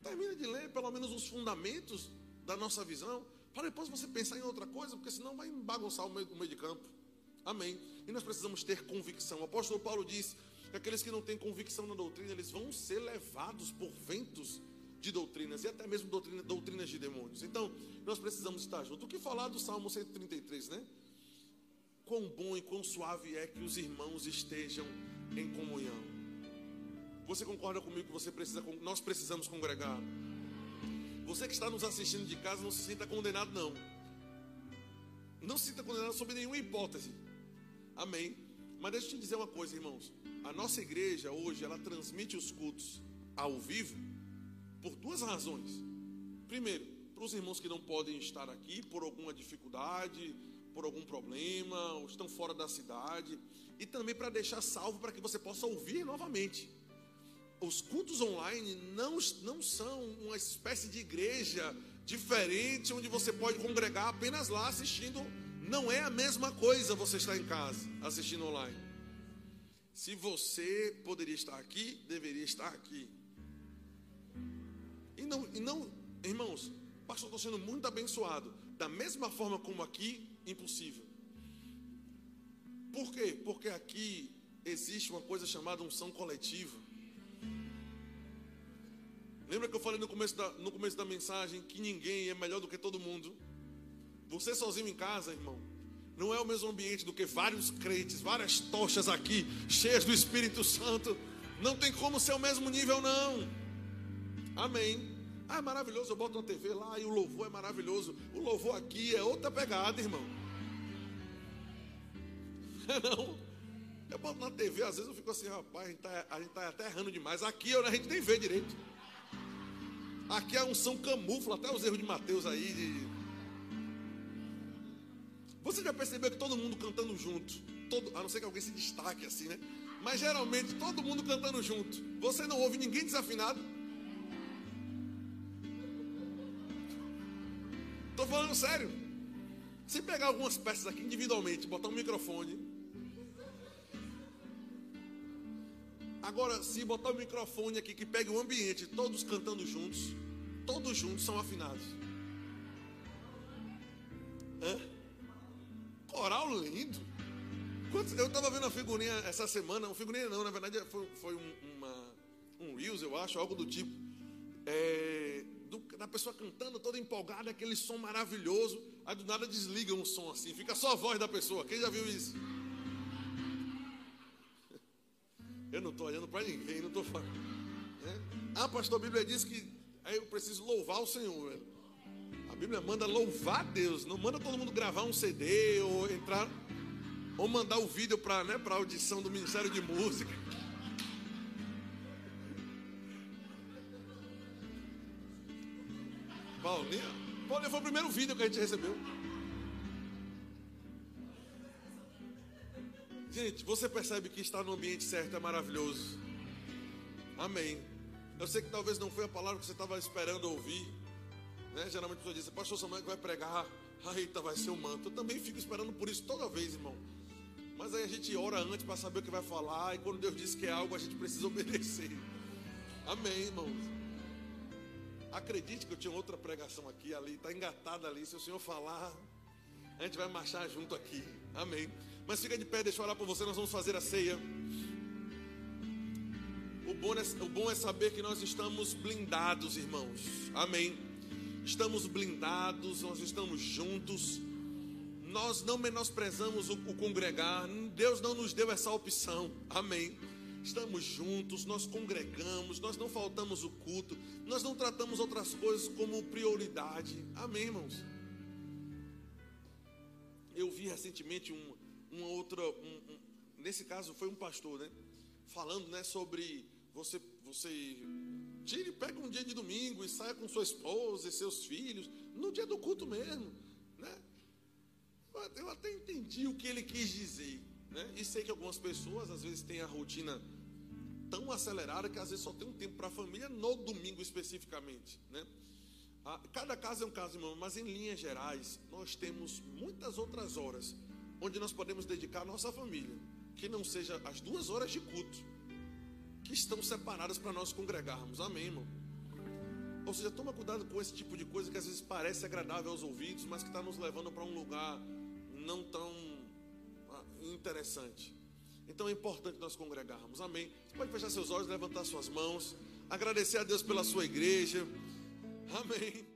termine de ler pelo menos os fundamentos da nossa visão, para depois você pensar em outra coisa, porque senão vai bagunçar o meio, o meio de campo. Amém. E nós precisamos ter convicção. O apóstolo Paulo diz que aqueles que não têm convicção na doutrina, eles vão ser levados por ventos de doutrinas e até mesmo doutrina, doutrinas de demônios. Então, nós precisamos estar juntos. O que falar do Salmo 133, né? Quão bom e quão suave é que os irmãos estejam em comunhão. Você concorda comigo que você precisa, nós precisamos congregar? Você que está nos assistindo de casa, não se sinta condenado, não. Não se sinta condenado sob nenhuma hipótese. Amém. Mas deixa eu te dizer uma coisa, irmãos. A nossa igreja hoje, ela transmite os cultos ao vivo por duas razões. Primeiro, para os irmãos que não podem estar aqui por alguma dificuldade, por algum problema, ou estão fora da cidade, e também para deixar salvo para que você possa ouvir novamente. Os cultos online não, não são uma espécie de igreja diferente onde você pode congregar apenas lá assistindo. Não é a mesma coisa você estar em casa assistindo online. Se você poderia estar aqui, deveria estar aqui. E não, e não irmãos, pastor, estou sendo muito abençoado. Da mesma forma como aqui, impossível. Por quê? Porque aqui existe uma coisa chamada unção coletiva. Lembra que eu falei no começo, da, no começo da mensagem que ninguém é melhor do que todo mundo? Você sozinho em casa, irmão, não é o mesmo ambiente do que vários crentes, várias tochas aqui, cheias do Espírito Santo. Não tem como ser o mesmo nível, não. Amém. Ah, é maravilhoso, eu boto uma TV lá e o louvor é maravilhoso. O louvor aqui é outra pegada, irmão. Não. Eu boto na TV, às vezes eu fico assim, rapaz, a gente está a gente tá até errando demais. Aqui a gente nem vê direito. Aqui a unção camufla até os erros de Mateus aí. De... Você já percebeu que todo mundo cantando junto? Todo, a não ser que alguém se destaque assim, né? Mas geralmente todo mundo cantando junto. Você não ouve ninguém desafinado. Estou falando sério. Se pegar algumas peças aqui individualmente, botar um microfone. Agora, se botar o microfone aqui que pega o ambiente, todos cantando juntos, todos juntos são afinados. Hã? Coral lindo. Eu estava vendo a figurinha essa semana, uma figurinha não, na verdade foi, foi um, uma, um Reels, eu acho, algo do tipo. É, do, da pessoa cantando toda empolgada, aquele som maravilhoso. Aí do nada desliga um som assim, fica só a voz da pessoa. Quem já viu isso? Eu não estou olhando para ninguém, não estou falando. É? Ah, pastor, a Bíblia diz que aí eu preciso louvar o Senhor. A Bíblia manda louvar Deus, não manda todo mundo gravar um CD ou entrar ou mandar o vídeo para né, a audição do Ministério de Música. Paulinha, Paulinha foi o primeiro vídeo que a gente recebeu. Gente, você percebe que estar no ambiente certo é maravilhoso. Amém. Eu sei que talvez não foi a palavra que você estava esperando ouvir. Né? Geralmente a pessoa diz, pastor Samuel que vai pregar. Eita, vai ser o um manto. Eu também fico esperando por isso toda vez, irmão. Mas aí a gente ora antes para saber o que vai falar. E quando Deus diz que é algo, a gente precisa obedecer. Amém, irmãos. Acredite que eu tinha outra pregação aqui, ali, está engatada ali. Se o Senhor falar, a gente vai marchar junto aqui. Amém. Mas fica de pé, deixa eu orar por você, nós vamos fazer a ceia. O bom, é, o bom é saber que nós estamos blindados, irmãos. Amém. Estamos blindados, nós estamos juntos. Nós não menosprezamos o, o congregar. Deus não nos deu essa opção. Amém. Estamos juntos, nós congregamos, nós não faltamos o culto, nós não tratamos outras coisas como prioridade. Amém, irmãos? Eu vi recentemente um, uma outra, um, um, nesse caso foi um pastor, né? Falando, né, sobre você, você tire, pega um dia de domingo e saia com sua esposa e seus filhos no dia do culto mesmo, né? Eu até entendi o que ele quis dizer, né? E sei que algumas pessoas às vezes têm a rotina tão acelerada que às vezes só tem um tempo para a família no domingo especificamente, né? Ah, cada caso é um caso, irmão, mas em linhas gerais, nós temos muitas outras horas onde nós podemos dedicar a nossa família, que não seja as duas horas de culto, que estão separadas para nós congregarmos. Amém, irmão? Ou seja, toma cuidado com esse tipo de coisa que às vezes parece agradável aos ouvidos, mas que está nos levando para um lugar não tão ah, interessante. Então é importante nós congregarmos. Amém. Você pode fechar seus olhos, levantar suas mãos, agradecer a Deus pela sua igreja. Amém.